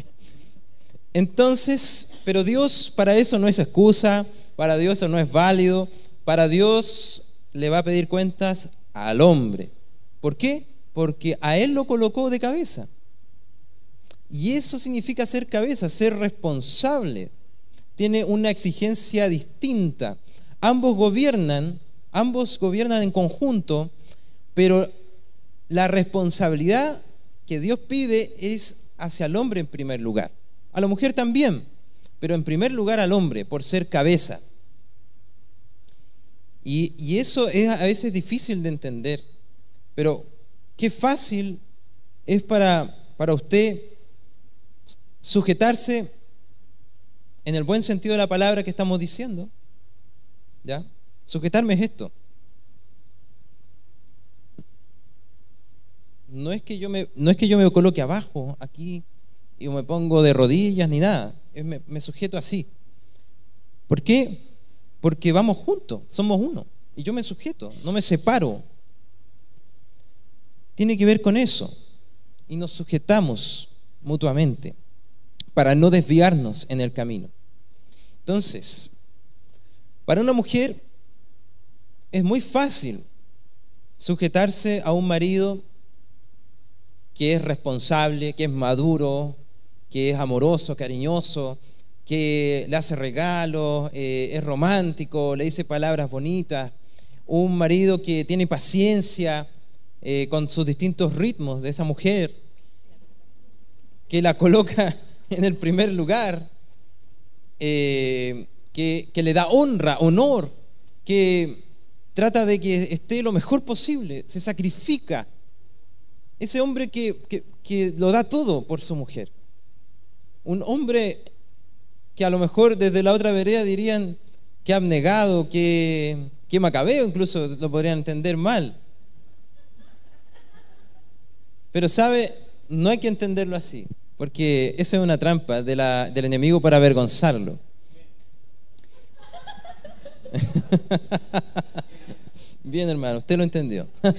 Entonces, pero Dios para eso no es excusa, para Dios eso no es válido, para Dios le va a pedir cuentas al hombre. ¿Por qué? Porque a él lo colocó de cabeza. Y eso significa ser cabeza, ser responsable. Tiene una exigencia distinta. Ambos gobiernan, ambos gobiernan en conjunto, pero la responsabilidad que Dios pide es hacia el hombre en primer lugar. A la mujer también, pero en primer lugar al hombre, por ser cabeza. Y, eso es a veces difícil de entender, pero qué fácil es para, para usted sujetarse en el buen sentido de la palabra que estamos diciendo. ¿Ya? Sujetarme es esto. no es que yo me, no es que yo me coloque abajo aquí y me pongo de rodillas ni nada, me, me sujeto así. ¿Por qué? Porque vamos juntos, somos uno. Y yo me sujeto, no me separo. Tiene que ver con eso. Y nos sujetamos mutuamente para no desviarnos en el camino. Entonces, para una mujer es muy fácil sujetarse a un marido que es responsable, que es maduro, que es amoroso, cariñoso, que le hace regalos, eh, es romántico, le dice palabras bonitas, un marido que tiene paciencia eh, con sus distintos ritmos de esa mujer, que la coloca en el primer lugar, eh, que, que le da honra, honor, que trata de que esté lo mejor posible, se sacrifica ese hombre que, lo da todo por su mujer. Un hombre que a lo mejor desde la otra vereda dirían que abnegado, que, que macabeo, incluso lo podrían entender mal. Pero sabe, no hay que entenderlo así, porque esa es una trampa del enemigo para avergonzarlo. Bien, hermano, usted lo entendió.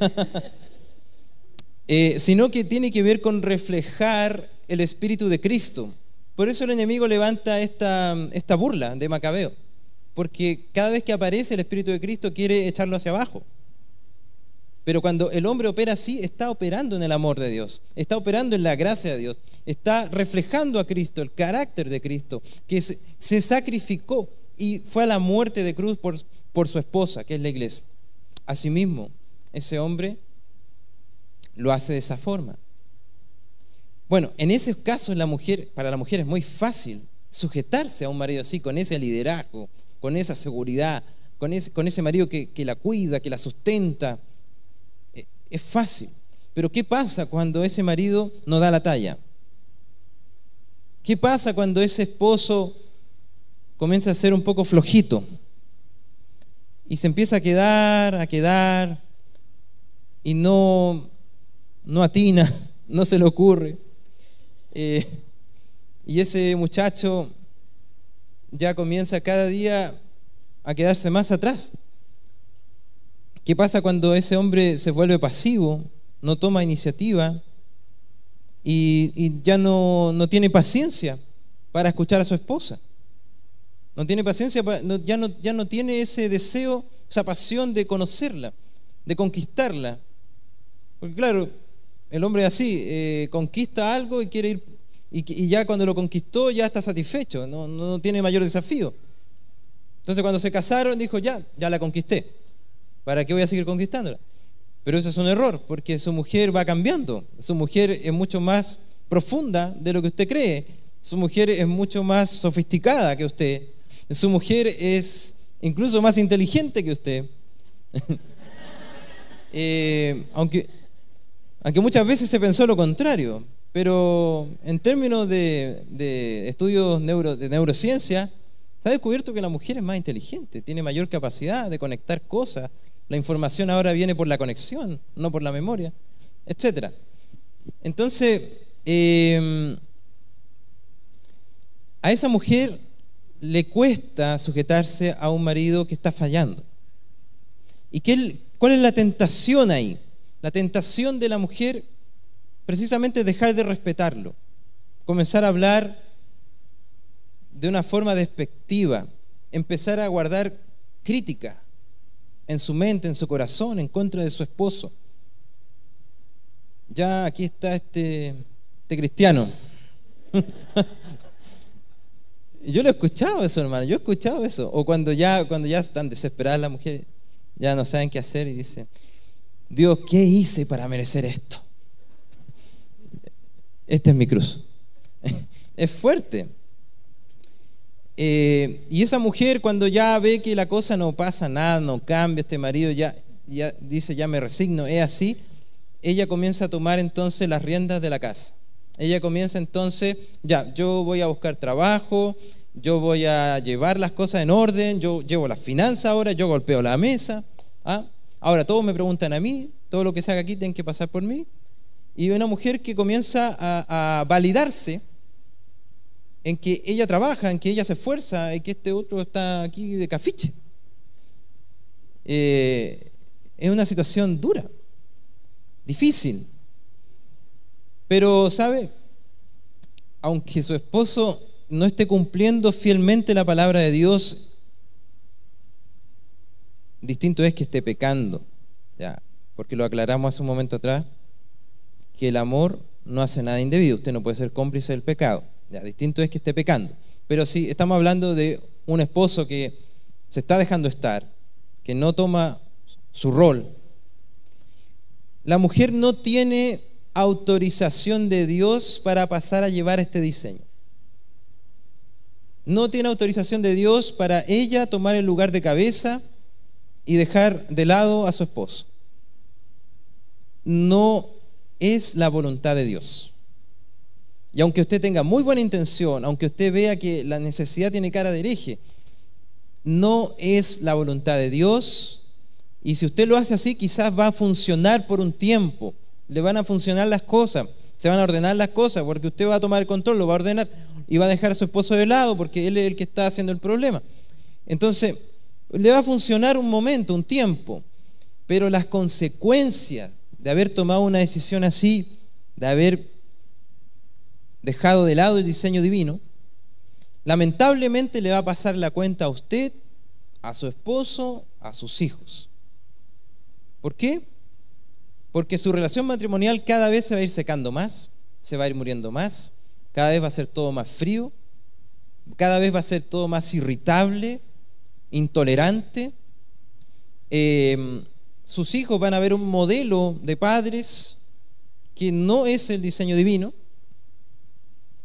Eh, sino que tiene que ver con reflejar el Espíritu de Cristo. Por eso el enemigo levanta esta, esta burla de Macabeo, porque cada vez que aparece el Espíritu de Cristo quiere echarlo hacia abajo. Pero cuando el hombre opera así, está operando en el amor de Dios, está operando en la gracia de Dios, está reflejando a Cristo, el carácter de Cristo, que se, sacrificó y fue a la muerte de cruz por, su esposa, que es la iglesia. Asimismo, ese hombre lo hace de esa forma. Bueno, en esos casos para la mujer es muy fácil sujetarse a un marido así, con ese liderazgo, con esa seguridad, con ese, con ese marido que, que la cuida, que la sustenta. Es fácil. Pero ¿qué pasa cuando ese marido no da la talla? ¿Qué pasa cuando ese esposo comienza a ser un poco flojito? Y se empieza a quedar, a quedar, y no, no atina, no se le ocurre. Eh, y ese muchacho ya comienza cada día a quedarse más atrás. ¿Qué pasa cuando ese hombre se vuelve pasivo, no toma iniciativa y, ya no, tiene paciencia para escuchar a su esposa? No tiene paciencia, ya, no, ya no tiene ese deseo, esa pasión de conocerla, de conquistarla. Porque claro, el hombre así, eh, conquista algo y quiere ir, y, ya cuando lo conquistó ya está satisfecho, no, no tiene mayor desafío. Entonces cuando se casaron dijo, ya, ya la conquisté. ¿Para qué voy a seguir conquistándola? Pero eso es un error, porque su mujer va cambiando. Su mujer es mucho más profunda de lo que usted cree. Su mujer es mucho más sofisticada que usted. Su mujer es incluso más inteligente que usted. Eh, aunque Aunque muchas veces se pensó lo contrario, pero en términos de, estudios de neurociencia, se ha descubierto que la mujer es más inteligente, tiene mayor capacidad de conectar cosas. La información ahora viene por la conexión, no por la memoria, etc. Entonces, em, a esa mujer le cuesta sujetarse a un marido que está fallando. ¿Y qué, cuál es la tentación ahí? La tentación de la mujer precisamente es dejar de respetarlo, comenzar a hablar de una forma despectiva, empezar a guardar crítica en su mente, en su corazón, en contra de su esposo. Ya aquí está este, este cristiano. yo lo he escuchado eso, hermano, yo he escuchado eso. O cuando ya, cuando ya están desesperadas las mujeres, ya no saben qué hacer y dicen, Dios, ¿qué hice para merecer esto? Esta es mi cruz. es fuerte. Eh, y esa mujer cuando ya ve que la cosa no pasa nada, no cambia, este marido ya, ya dice, ya me resigno, es así, ella comienza a tomar entonces las riendas de la casa. Ella comienza entonces, ya, yo voy a buscar trabajo, yo voy a llevar las cosas en orden, yo llevo las finanzas ahora, yo golpeo la mesa. ¿ah? Ahora todos me preguntan a mí, todo lo que se haga aquí tiene que pasar por mí. Y una mujer que comienza a validarse en que ella trabaja, en que ella se esfuerza, en que este otro está aquí de cafiche. Eh, es una situación dura, difícil. Pero, ¿sabe? Aunque su esposo no esté cumpliendo fielmente la palabra de Dios, distinto es que esté pecando. Ya, porque lo aclaramos hace un momento atrás, que el amor no hace nada indebido. Usted no puede ser cómplice del pecado distinto es que esté pecando. Pero si estamos hablando de un esposo que se está dejando estar, que no toma su rol. La mujer no tiene autorización de Dios para pasar a llevar este diseño. No tiene autorización de Dios para ella tomar el lugar de cabeza y dejar de lado a su esposo. No es la voluntad de Dios. Y aunque usted tenga muy buena intención, aunque usted vea que la necesidad tiene cara de hereje, no es la voluntad de Dios. Y si usted lo hace así, quizás va a funcionar por un tiempo. Le van a funcionar las cosas, se van a ordenar las cosas, porque usted va a tomar el control, lo va a ordenar y va a dejar a su esposo de lado, porque él es el que está haciendo el problema. Entonces, le va a funcionar un momento, un tiempo, pero las consecuencias de haber tomado una decisión así, de haber dejado de lado el diseño divino, lamentablemente le va a pasar la cuenta a usted, a su esposo, a sus hijos. ¿Por qué? Porque su relación matrimonial cada vez se va a ir secando más, se va a ir muriendo más, cada vez va a ser todo más frío, cada vez va a ser todo más irritable, intolerante. Eh, sus hijos van a ver un modelo de padres que no es el diseño divino,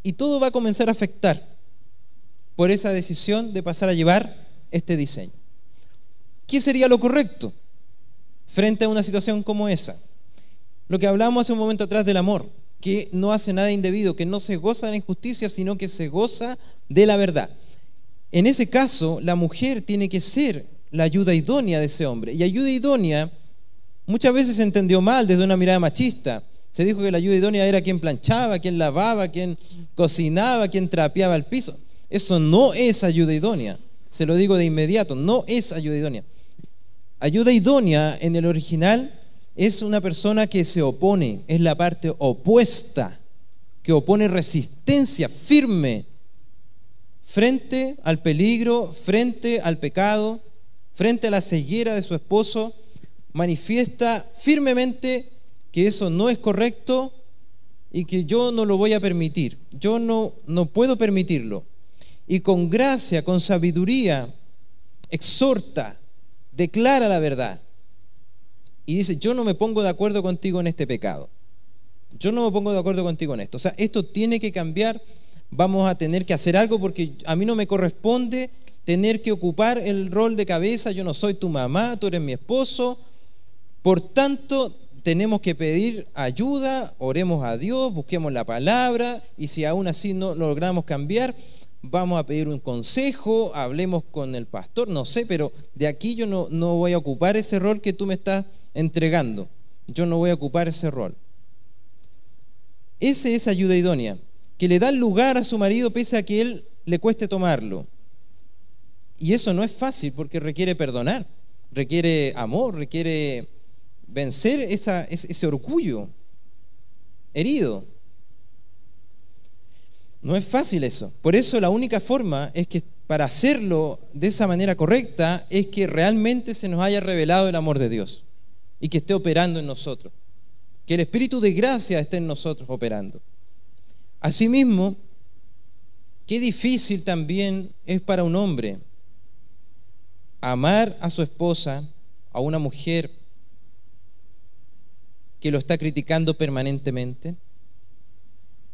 y todo va a comenzar a afectar por esa decisión de pasar a llevar este diseño. ¿Qué sería lo correcto frente a una situación como esa? Lo que hablamos hace un momento atrás del amor, que no hace nada indebido, que no se goza de la injusticia, sino que se goza de la verdad. En ese caso, la mujer tiene que ser la ayuda idónea de ese hombre. Y ayuda idónea muchas veces se entendió mal desde una mirada machista. Se dijo que la ayuda idónea era quien planchaba, quien lavaba, quien cocinaba, quien trapeaba el piso. Eso no es ayuda idónea. Se lo digo de inmediato, no es ayuda idónea. Ayuda idónea en el original es una persona que se opone, es la parte opuesta, que opone resistencia firme frente al peligro, frente al pecado, frente a la ceguera de su esposo, manifiesta firmemente que eso no es correcto y que yo no lo voy a permitir. Yo no, no puedo permitirlo. Y con gracia, con sabiduría, exhorta, declara la verdad. Y dice, yo no me pongo de acuerdo contigo en este pecado. Yo no me pongo de acuerdo contigo en esto. O sea, esto tiene que cambiar. Vamos a tener que hacer algo porque a mí no me corresponde tener que ocupar el rol de cabeza. Yo no soy tu mamá, tú eres mi esposo. Por tanto, tenemos que pedir ayuda, oremos a Dios, busquemos la palabra y si aún así no logramos cambiar, vamos a pedir un consejo, hablemos con el pastor, no sé, pero de aquí yo no, voy a ocupar ese rol que tú me estás entregando. Yo no voy a ocupar ese rol. Esa es ayuda idónea, que le da lugar a su marido pese a que él le cueste tomarlo. Y eso no es fácil porque requiere perdonar, requiere amor, requiere vencer ese orgullo herido. No es fácil eso. Por eso la única forma es que para hacerlo de esa manera correcta es que realmente se nos haya revelado el amor de Dios y que esté operando en nosotros. Que el Espíritu de gracia esté en nosotros operando. Asimismo, qué difícil también es para un hombre amar a su esposa, a una mujer que lo está criticando permanentemente,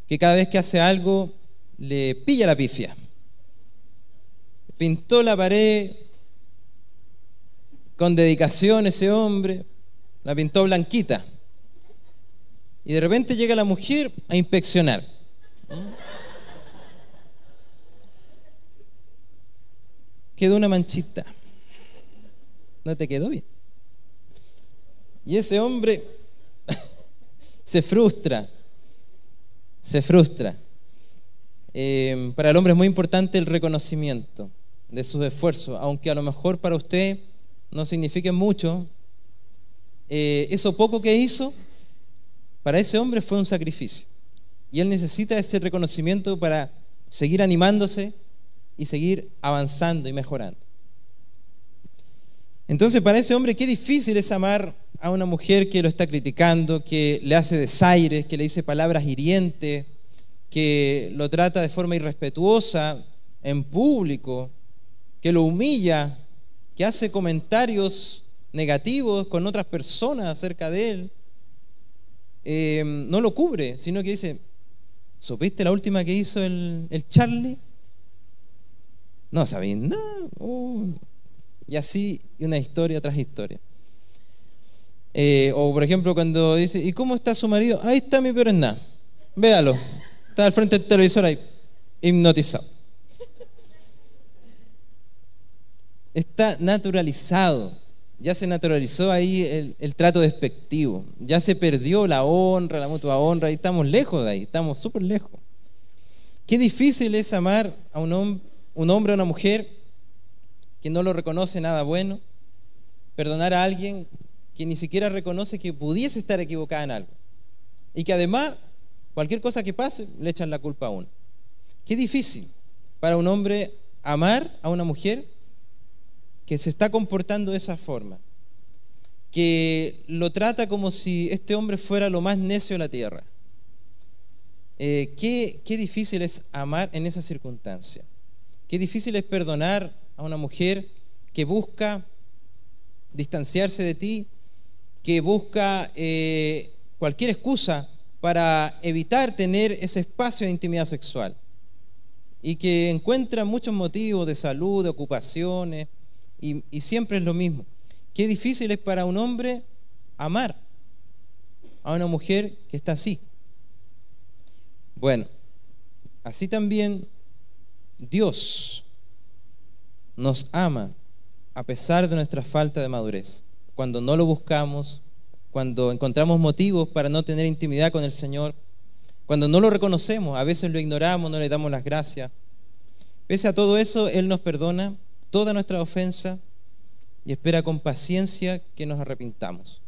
que cada vez que hace algo le pilla la pifia. Pintó la pared con dedicación ese hombre, la pintó blanquita. Y de repente llega la mujer a inspeccionar. Quedó una manchita. No te quedó bien. Y ese hombre se frustra. Se frustra. Eh, para el hombre es muy importante el reconocimiento de sus esfuerzos, aunque a lo mejor para usted no signifique mucho. Eh, eso poco que hizo, para ese hombre fue un sacrificio. Y él necesita ese reconocimiento para seguir animándose y seguir avanzando y mejorando. Entonces, para ese hombre, qué difícil es amar a una mujer que lo está criticando, que le hace desaires, que le dice palabras hirientes, que lo trata de forma irrespetuosa en público, que lo humilla, que hace comentarios negativos con otras personas acerca de él, eh, no lo cubre, sino que dice, ¿supiste la última que hizo el, Charlie? No sabía nada. Uh. Y así una historia tras historia. Eh, o por ejemplo cuando dice, ¿y cómo está su marido? Ahí está mi peor. Véalo. Está al frente del televisor ahí, hipnotizado. Está naturalizado. Ya se naturalizó ahí el, trato despectivo. Ya se perdió la honra, la mutua honra. Y estamos lejos de ahí. Estamos súper lejos. Qué difícil es amar a un, un hombre o una mujer que no lo reconoce nada bueno. Perdonar a alguien que ni siquiera reconoce que pudiese estar equivocada en algo. Y que además Cualquier cosa que pase, le echan la culpa a uno. Qué difícil para un hombre amar a una mujer que se está comportando de esa forma, que lo trata como si este hombre fuera lo más necio de la tierra. Eh, qué, qué difícil es amar en esa circunstancia. Qué difícil es perdonar a una mujer que busca distanciarse de ti, que busca eh, cualquier excusa para evitar tener ese espacio de intimidad sexual y que encuentra muchos motivos de salud, de ocupaciones, y, y, siempre es lo mismo. Qué difícil es para un hombre amar a una mujer que está así. Bueno, así también Dios nos ama a pesar de nuestra falta de madurez. Cuando no lo buscamos, cuando encontramos motivos para no tener intimidad con el Señor, cuando no lo reconocemos, a veces lo ignoramos, no le damos las gracias. Pese a todo eso, Él nos perdona toda nuestra ofensa y espera con paciencia que nos arrepintamos.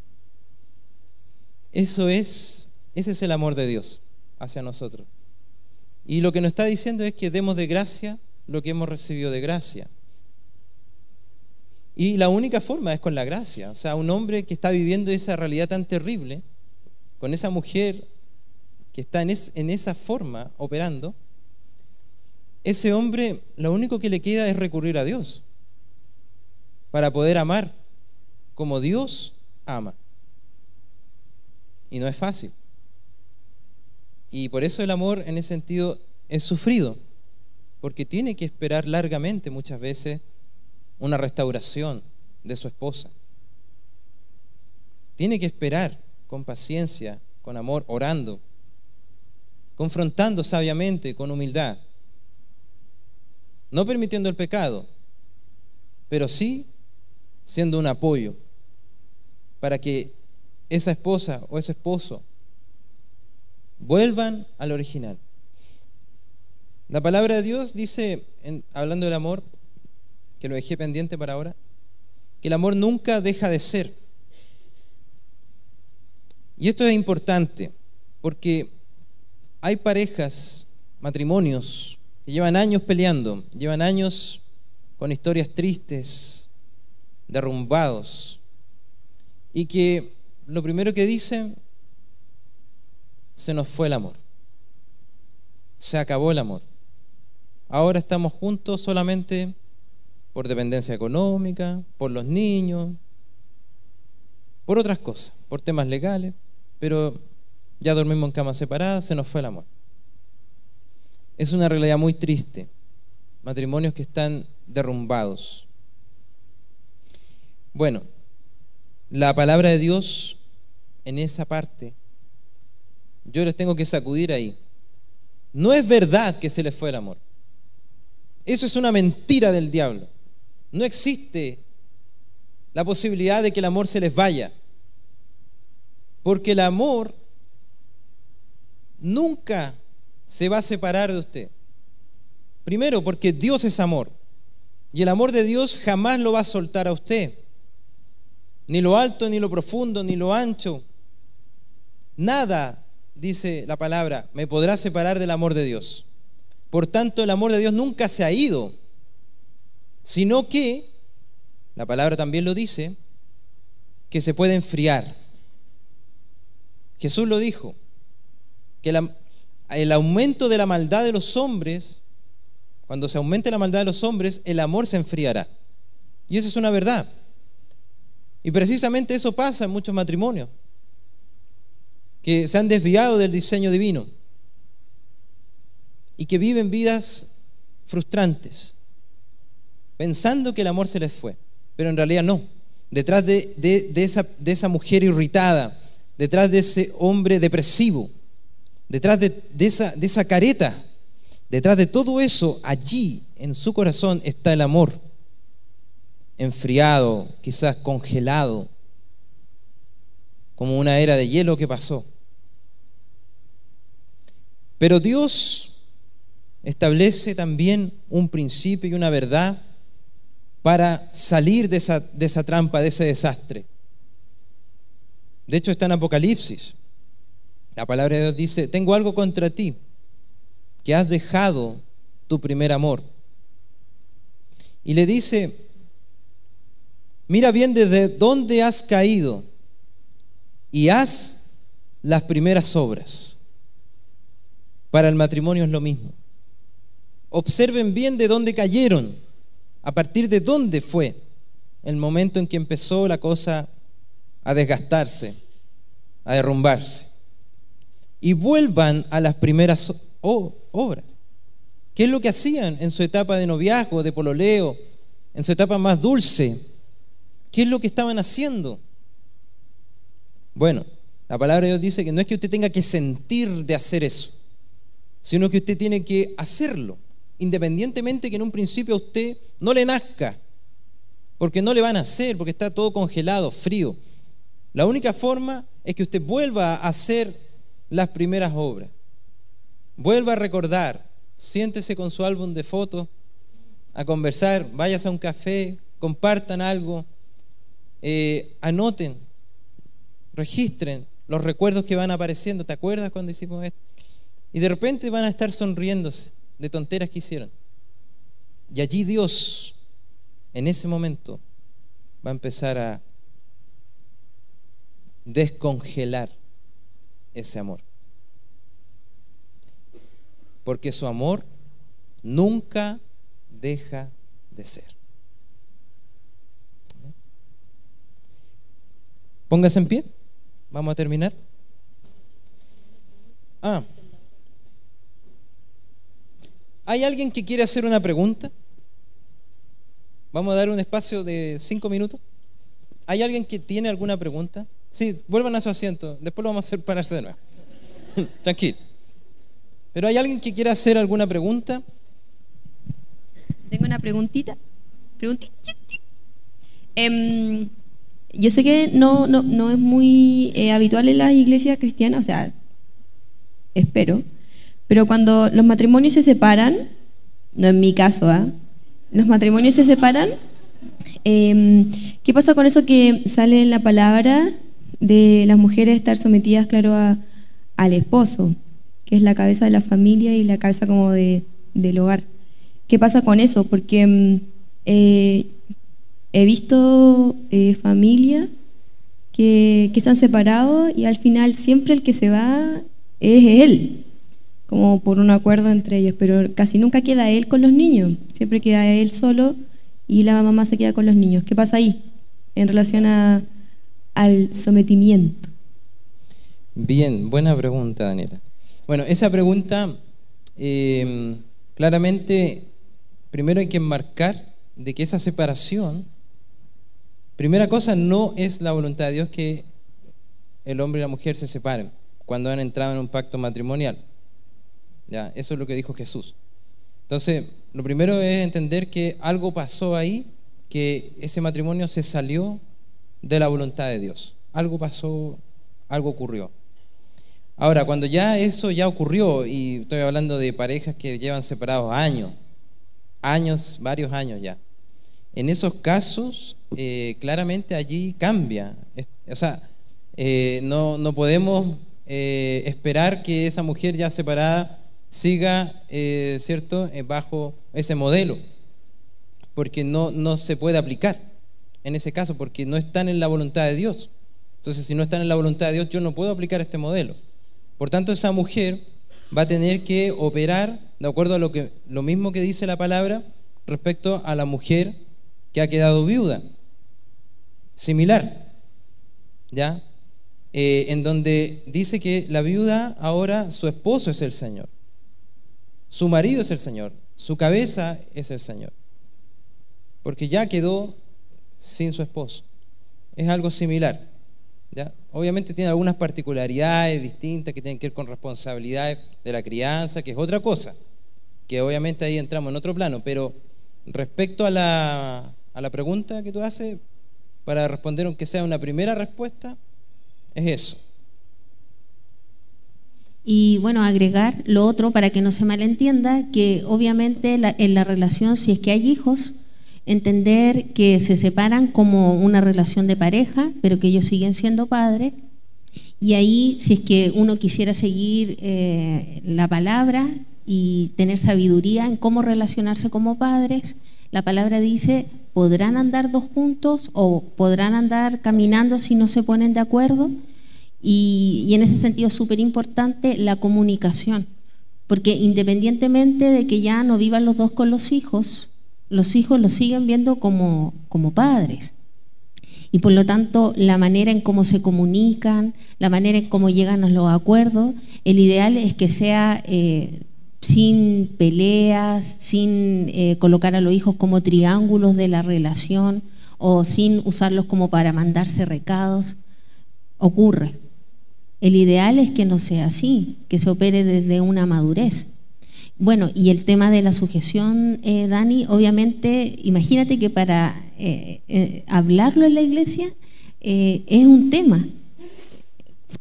Eso es, ese es el amor de Dios hacia nosotros. Y lo que nos está diciendo es que demos de gracia lo que hemos recibido de gracia. Y la única forma es con la gracia. O sea, un hombre que está viviendo esa realidad tan terrible, con esa mujer que está en, en esa forma operando, ese hombre lo único que le queda es recurrir a Dios para poder amar como Dios ama. Y no es fácil. Y por eso el amor en ese sentido es sufrido, porque tiene que esperar largamente muchas veces una restauración de su esposa. Tiene que esperar con paciencia, con amor, orando, confrontando sabiamente, con humildad, no permitiendo el pecado, pero sí siendo un apoyo para que esa esposa o ese esposo vuelvan al original. La palabra de Dios dice, hablando del amor, que lo dejé pendiente para ahora, que el amor nunca deja de ser. Y esto es importante, porque hay parejas, matrimonios, que llevan años peleando, llevan años con historias tristes, derrumbados, y que lo primero que dicen, se nos fue el amor, se acabó el amor. Ahora estamos juntos solamente por dependencia económica, por los niños, por otras cosas, por temas legales, pero ya dormimos en camas separadas, se nos fue el amor. Es una realidad muy triste, matrimonios que están derrumbados. Bueno, la palabra de Dios en esa parte, yo les tengo que sacudir ahí. No es verdad que se les fue el amor. Eso es una mentira del diablo. No existe la posibilidad de que el amor se les vaya. Porque el amor nunca se va a separar de usted. Primero, porque Dios es amor. Y el amor de Dios jamás lo va a soltar a usted. Ni lo alto, ni lo profundo, ni lo ancho. Nada, dice la palabra, me podrá separar del amor de Dios. Por tanto, el amor de Dios nunca se ha ido, sino que, la palabra también lo dice, que se puede enfriar. Jesús lo dijo, que el aumento de la maldad de los hombres, cuando se aumente la maldad de los hombres, el amor se enfriará. Y eso es una verdad. Y precisamente eso pasa en muchos matrimonios, que se han desviado del diseño divino y que viven vidas frustrantes, pensando que el amor se les fue, pero en realidad no. Detrás de, esa, mujer irritada, detrás de ese hombre depresivo, detrás de esa careta, detrás de todo eso, allí en su corazón está el amor, enfriado, quizás congelado, como una era de hielo que pasó. Pero Dios establece también un principio y una verdad para salir de esa, de esa trampa, de ese desastre. De hecho está en Apocalipsis. La palabra de Dios dice, tengo algo contra ti, que has dejado tu primer amor. Y le dice, mira bien desde dónde has caído y haz las primeras obras. Para el matrimonio es lo mismo observen bien de dónde cayeron, a partir de dónde fue el momento en que empezó la cosa a desgastarse, a derrumbarse. Y vuelvan a las primeras obras. ¿Qué es lo que hacían en su etapa de noviazgo, de pololeo, en su etapa más dulce? ¿Qué es lo que estaban haciendo? Bueno, la palabra de Dios dice que no es que usted tenga que sentir de hacer eso, sino que usted tiene que hacerlo independientemente que en un principio a usted no le nazca, porque no le van a hacer, porque está todo congelado, frío. La única forma es que usted vuelva a hacer las primeras obras. Vuelva a recordar, siéntese con su álbum de fotos, a conversar, váyase a un café, compartan algo, eh, anoten, registren los recuerdos que van apareciendo. ¿Te acuerdas cuando hicimos esto? Y de repente van a estar sonriéndose de tonteras que hicieron. Y allí Dios, en ese momento, va a empezar a descongelar ese amor. Porque su amor nunca deja de ser. Póngase en pie. Vamos a terminar. Ah, ¿Hay alguien que quiere hacer una pregunta? Vamos a dar un espacio de cinco minutos. ¿Hay alguien que tiene alguna pregunta? Sí, vuelvan a su asiento. Después lo vamos a hacer pararse de nuevo. Tranquilo. ¿Pero hay alguien que quiera hacer alguna pregunta? Tengo una preguntita. Preguntita. Em, yo sé que no, no, no es muy eh, habitual en las iglesias cristianas, o sea, espero, pero cuando los matrimonios se separan, no en mi caso, ¿ah? los matrimonios se separan, em, ¿qué pasa con eso que sale en la palabra de las mujeres estar sometidas, claro, al esposo, que es la cabeza de la familia y la cabeza como de, del hogar? ¿Qué pasa con eso? Porque em, eh, he visto eh, familias que, que se han separado y al final siempre el que se va es él, como por un acuerdo entre ellos, pero casi nunca queda él con los niños, siempre queda él solo y la mamá se queda con los niños. ¿Qué pasa ahí en relación al sometimiento? Bien, buena pregunta, Daniela. Bueno, esa pregunta eh, claramente, primero hay que enmarcar de que esa separación, primera cosa, no es la voluntad de Dios que el hombre y la mujer se separen cuando han entrado en un pacto matrimonial. ¿Ya? Eso es lo que dijo Jesús. Entonces, lo primero es entender que algo pasó ahí, que ese matrimonio se salió de la voluntad de Dios. Algo pasó, algo ocurrió. Ahora, cuando ya eso ya ocurrió, y estoy hablando de parejas que llevan separados años, años, varios años ya, en esos casos, eh, claramente allí cambia. O sea, eh, no, no podemos eh, esperar que esa mujer ya separada siga, eh, ¿cierto?, eh, bajo ese modelo, porque no, no se puede aplicar en ese caso, porque no están en la voluntad de Dios. Entonces, si no están en la voluntad de Dios, yo no puedo aplicar este modelo. Por tanto, esa mujer va a tener que operar de acuerdo a lo, que, lo mismo que dice la palabra respecto a la mujer que ha quedado viuda. Similar. ¿Ya? Eh, en donde dice que la viuda ahora su esposo es el Señor, su marido es el Señor, su cabeza es el Señor, porque ya quedó sin su esposo. Es algo similar. Obviamente tiene algunas particularidades distintas que tienen que ver con responsabilidades de la crianza, que es otra cosa, que obviamente ahí entramos en otro plano, pero respecto a la, a la pregunta que tú haces, para responder aunque sea una primera respuesta, es eso. Y bueno, agregar lo otro para que no se malentienda, que obviamente en la relación, si es que hay hijos, entender que se separan como una relación de pareja, pero que ellos siguen siendo padres. Y ahí, si es que uno quisiera seguir eh, la palabra y tener sabiduría en cómo relacionarse como padres, la palabra dice, podrán andar dos juntos o podrán andar caminando si no se ponen de acuerdo. Y, en ese sentido es súper importante la comunicación, porque independientemente de que ya no vivan los dos con los hijos, los hijos los siguen viendo como, como padres. Y por lo tanto, la manera en cómo se comunican, la manera en cómo llegan a los acuerdos, el ideal es que sea eh, sin peleas, sin eh, colocar a los hijos como triángulos de la relación o sin usarlos como para mandarse recados. Ocurre. El ideal es que no sea así, que se opere desde una madurez. Bueno, y el tema de la sujeción, eh, Dani, obviamente, imagínate que para eh, hablarlo en la iglesia es un tema.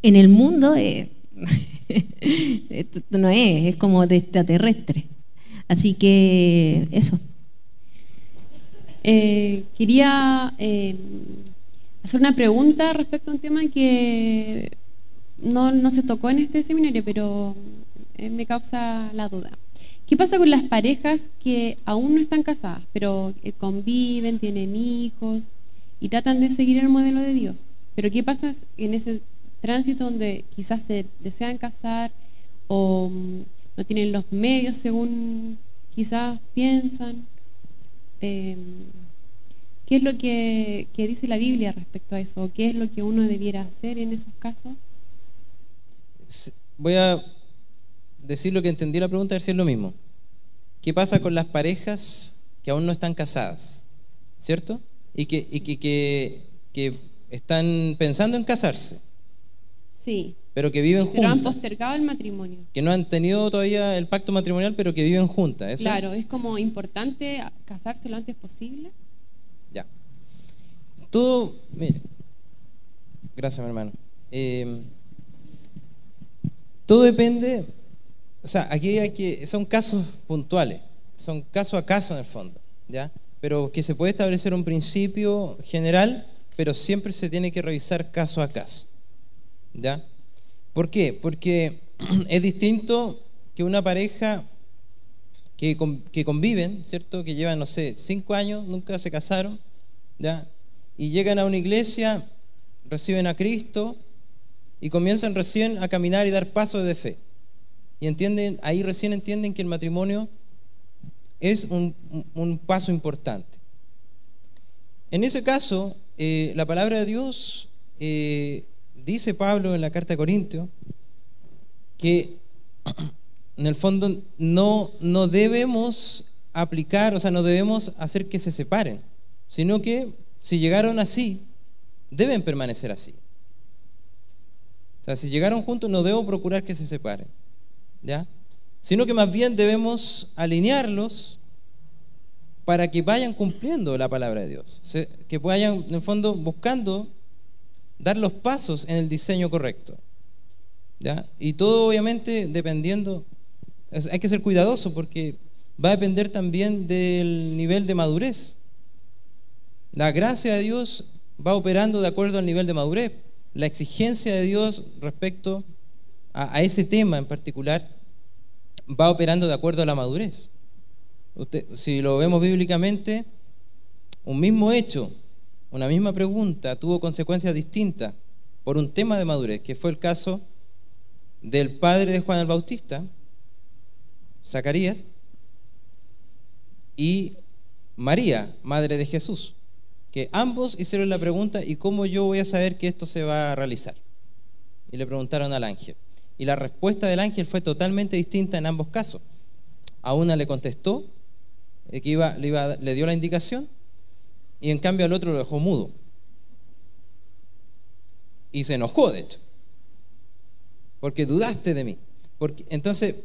En el mundo no es, es como de extraterrestre. Así que eso. Eh, quería eh, hacer una pregunta respecto a un tema que no, no se tocó en este seminario, pero eh, me causa la duda. ¿Qué pasa con las parejas que aún no están casadas, pero conviven, tienen hijos y tratan de seguir el modelo de Dios? Pero ¿qué pasa en ese tránsito donde quizás se desean casar o mm, no tienen los medios según quizás piensan. Em, ¿Qué es lo que, dice la Biblia respecto a eso? ¿Qué es lo que uno debiera hacer en esos casos? Voy a decir lo que entendí la pregunta, a ver si es lo mismo. ¿Qué pasa con las parejas que aún no están casadas? ¿Cierto? Y que, y que, que están pensando en casarse, Sí, pero que viven pero han juntas. postergado el matrimonio. Que no han tenido todavía el pacto matrimonial, pero que viven juntas. ¿eso? Claro, es como importante casarse lo antes posible. Ya. Todo, mire, gracias mi hermano. Eh, todo depende, o sea, aquí hay que, son casos puntuales, son caso a caso en el fondo, ¿ya? Pero que se puede establecer un principio general, pero siempre se tiene que revisar caso a caso, ¿ya? ¿Por qué? Porque es distinto que una pareja que, que conviven, ¿cierto? Que llevan, no sé, cinco años, nunca se casaron, ¿ya? Y llegan a una iglesia, reciben a Cristo y comienzan recién a caminar y dar pasos de fe. Y entienden, ahí recién entienden que el matrimonio es un, un- paso importante. En ese caso, eh, la palabra de Dios, eh, dice Pablo en la carta a Corintios, que en el fondo no, no debemos aplicar, o sea, no debemos hacer que se separen, sino que si llegaron así, deben permanecer así. O sea, si llegaron juntos, no debo procurar que se separen, ¿ya? Sino que más bien debemos alinearlos para que vayan cumpliendo la palabra de Dios, que vayan, en el fondo, buscando dar los pasos en el diseño correcto. ¿ya? Y todo obviamente dependiendo, hay que ser cuidadoso porque va a depender también del nivel de madurez. La gracia de Dios va operando de acuerdo al nivel de madurez. La exigencia de Dios respecto a, ese tema en particular va operando de acuerdo a la madurez. Usted, si lo vemos bíblicamente, un mismo hecho, una misma pregunta tuvo consecuencias distintas por un tema de madurez, que fue el caso del padre de Juan el Bautista, Zacarías, y María, madre de Jesús, que ambos hicieron la pregunta, ¿y cómo yo voy a saber que esto se va a realizar? Y le preguntaron al ángel. Y la respuesta del ángel fue totalmente distinta en ambos casos. A una le contestó, que le, iba- le dio la indicación, y en cambio al otro lo dejó mudo. Y se enojó, de hecho, porque dudaste de mí. Porque, entonces,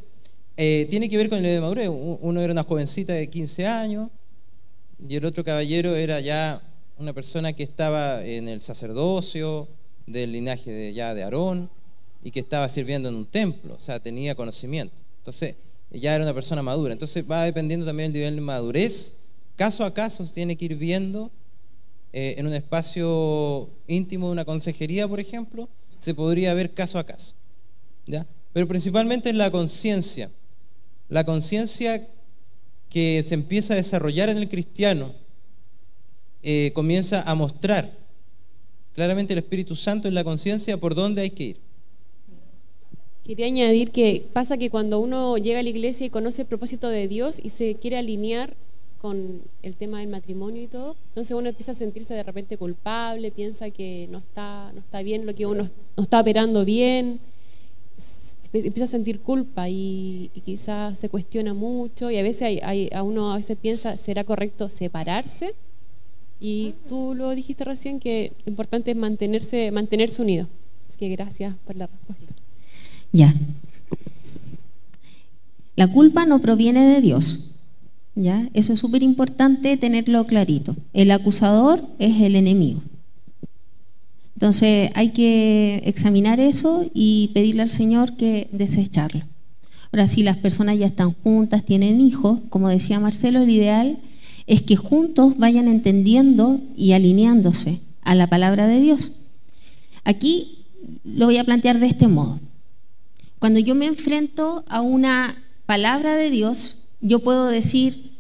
eh, tiene que ver con el de madurez. Uno era una jovencita de 15 años y el otro caballero era ya una persona que estaba en el sacerdocio del linaje de, ya de Aarón y que estaba sirviendo en un templo, o sea, tenía conocimiento. Entonces, ya era una persona madura. Entonces, va dependiendo también del nivel de madurez. Caso a caso se tiene que ir viendo eh, en un espacio íntimo de una consejería, por ejemplo, se podría ver caso a caso. ¿ya? Pero principalmente en la conciencia. La conciencia que se empieza a desarrollar en el cristiano eh, comienza a mostrar claramente el Espíritu Santo en la conciencia por dónde hay que ir. Quería añadir que pasa que cuando uno llega a la iglesia y conoce el propósito de Dios y se quiere alinear con el tema del matrimonio y todo, entonces uno empieza a sentirse de repente culpable, piensa que no está, no está bien lo que uno no está operando bien, empieza a sentir culpa y, y quizás se cuestiona mucho y a veces hay- a uno a veces piensa, ¿será correcto separarse? Y tú lo dijiste recién que lo importante es mantenerse, mantenerse unido. Así que gracias por la respuesta. Ya. La culpa no proviene de Dios. ¿Ya? Eso es súper importante tenerlo clarito. El acusador es el enemigo. Entonces hay que examinar eso y pedirle al Señor que desecharlo. Ahora, si las personas ya están juntas, tienen hijos, como decía Marcelo, el ideal es que juntos vayan entendiendo y alineándose a la palabra de Dios. Aquí lo voy a plantear de este modo. Cuando yo me enfrento a una palabra de Dios, yo puedo decir,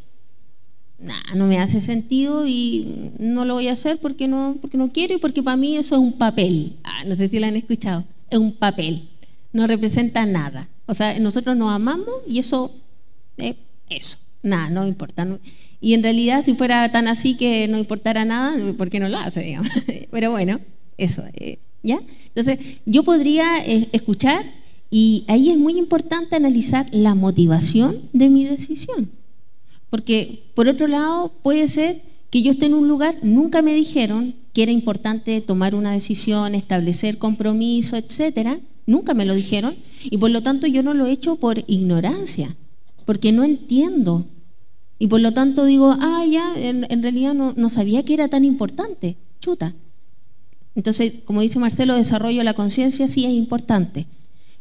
nah, no me hace sentido y no lo voy a hacer porque no, porque no quiero y porque para mí eso es un papel. Ah, no sé si lo han escuchado, es un papel, no representa nada. O sea, nosotros nos amamos y eso, eh, eso, nada, no importa. Y en realidad, si fuera tan así que no importara nada, ¿por qué no lo hace? digamos? Pero bueno, eso, eh, ¿ya? Entonces, yo podría eh, escuchar y ahí es muy importante analizar la motivación de mi decisión. Porque, por otro lado, puede ser que yo esté en un lugar, nunca me dijeron que era importante tomar una decisión, establecer compromiso, etcétera. Nunca me lo dijeron y por lo tanto yo no lo he hecho por ignorancia, porque no entiendo. Y por lo tanto digo, ah, ya, en, realidad no, no sabía que era tan importante. Chuta. Entonces, como dice Marcelo, desarrollo de la conciencia sí es importante,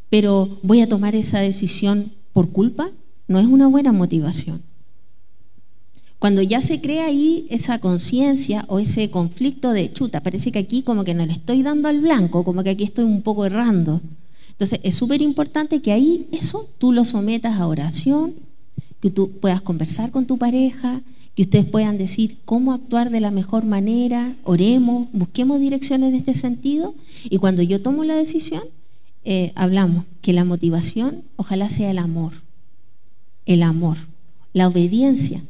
pero voy a tomar esa decisión por culpa, no es una buena motivación. Cuando ya se crea ahí esa conciencia o ese conflicto de chuta, parece que aquí como que no le estoy dando al blanco, como que aquí estoy un poco errando. Entonces es súper importante que ahí eso tú lo sometas a oración, que tú puedas conversar con tu pareja, que ustedes puedan decir cómo actuar de la mejor manera, oremos, busquemos direcciones en este sentido y cuando yo tomo la decisión, eh, hablamos que la motivación ojalá sea el amor, el amor, la obediencia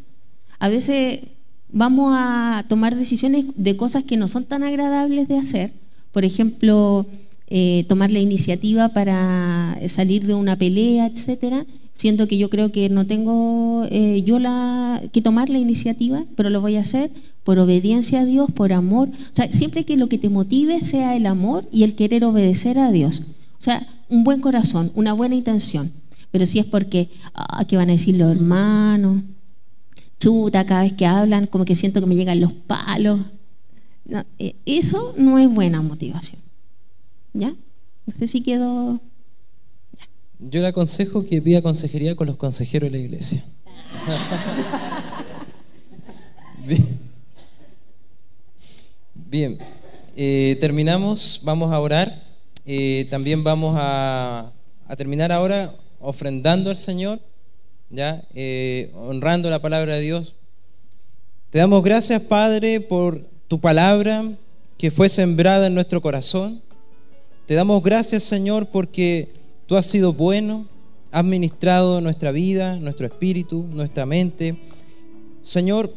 a veces vamos a tomar decisiones de cosas que no son tan agradables de hacer. Por ejemplo, eh, tomar la iniciativa para salir de una pelea, etcétera, siendo que yo creo que no tengo eh, yo la que tomar la iniciativa, pero lo voy a hacer por obediencia a Dios, por amor. O sea, siempre que lo que te motive sea el amor y el querer obedecer a Dios. O sea, un buen corazón, una buena intención. Pero si es porque, ah, ¿qué van a decir los hermanos? chuta, cada vez que hablan, como que siento que me llegan los palos. Eh, eso no es buena motivación. ¿Ya? No sé si quedó. Yo le aconsejo que pida consejería con los consejeros de la iglesia. Bien, eh, terminamos, vamos a orar. Eh, también vamos a, terminar ahora ofrendando al Señor. ¿ya? Eh, honrando la palabra de Dios. Te damos gracias, Padre, por tu palabra que fue sembrada en nuestro corazón. Te damos gracias, Señor, porque tú has sido bueno, has ministrado nuestra vida, nuestro espíritu, nuestra mente. Señor,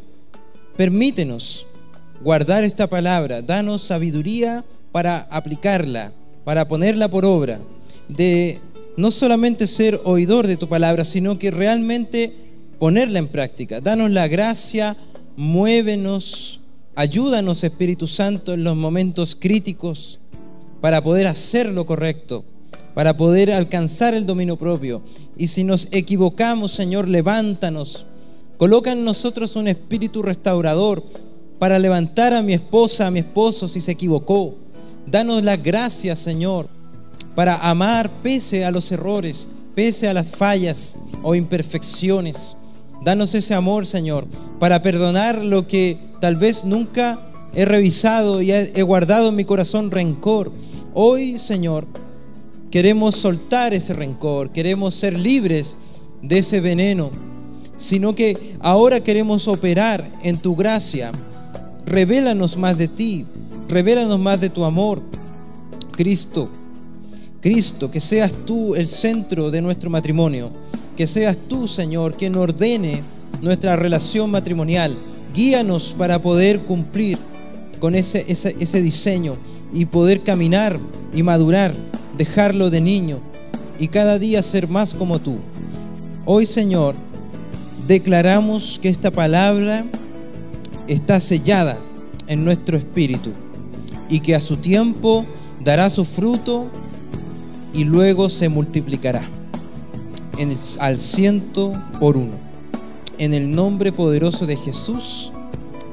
permítenos guardar esta palabra, danos sabiduría para aplicarla, para ponerla por obra, de no solamente ser oidor de tu palabra, sino que realmente ponerla en práctica. Danos la gracia, muévenos, ayúdanos Espíritu Santo en los momentos críticos para poder hacer lo correcto, para poder alcanzar el dominio propio. Y si nos equivocamos, Señor, levántanos. Coloca en nosotros un espíritu restaurador para levantar a mi esposa, a mi esposo si se equivocó. Danos la gracia, Señor para amar pese a los errores, pese a las fallas o imperfecciones. Danos ese amor, Señor, para perdonar lo que tal vez nunca he revisado y he guardado en mi corazón rencor. Hoy, Señor, queremos soltar ese rencor, queremos ser libres de ese veneno, sino que ahora queremos operar en tu gracia. Revélanos más de ti, revélanos más de tu amor, Cristo. Cristo, que seas tú el centro de nuestro matrimonio, que seas tú, Señor, quien ordene nuestra relación matrimonial. Guíanos para poder cumplir con ese, ese, diseño y poder caminar y madurar, dejarlo de niño y cada día ser más como tú. Hoy, Señor, declaramos que esta palabra está sellada en nuestro espíritu y que a su tiempo dará su fruto y luego se multiplicará al ciento por uno. En el nombre poderoso de Jesús.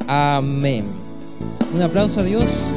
Amén. Un aplauso a Dios.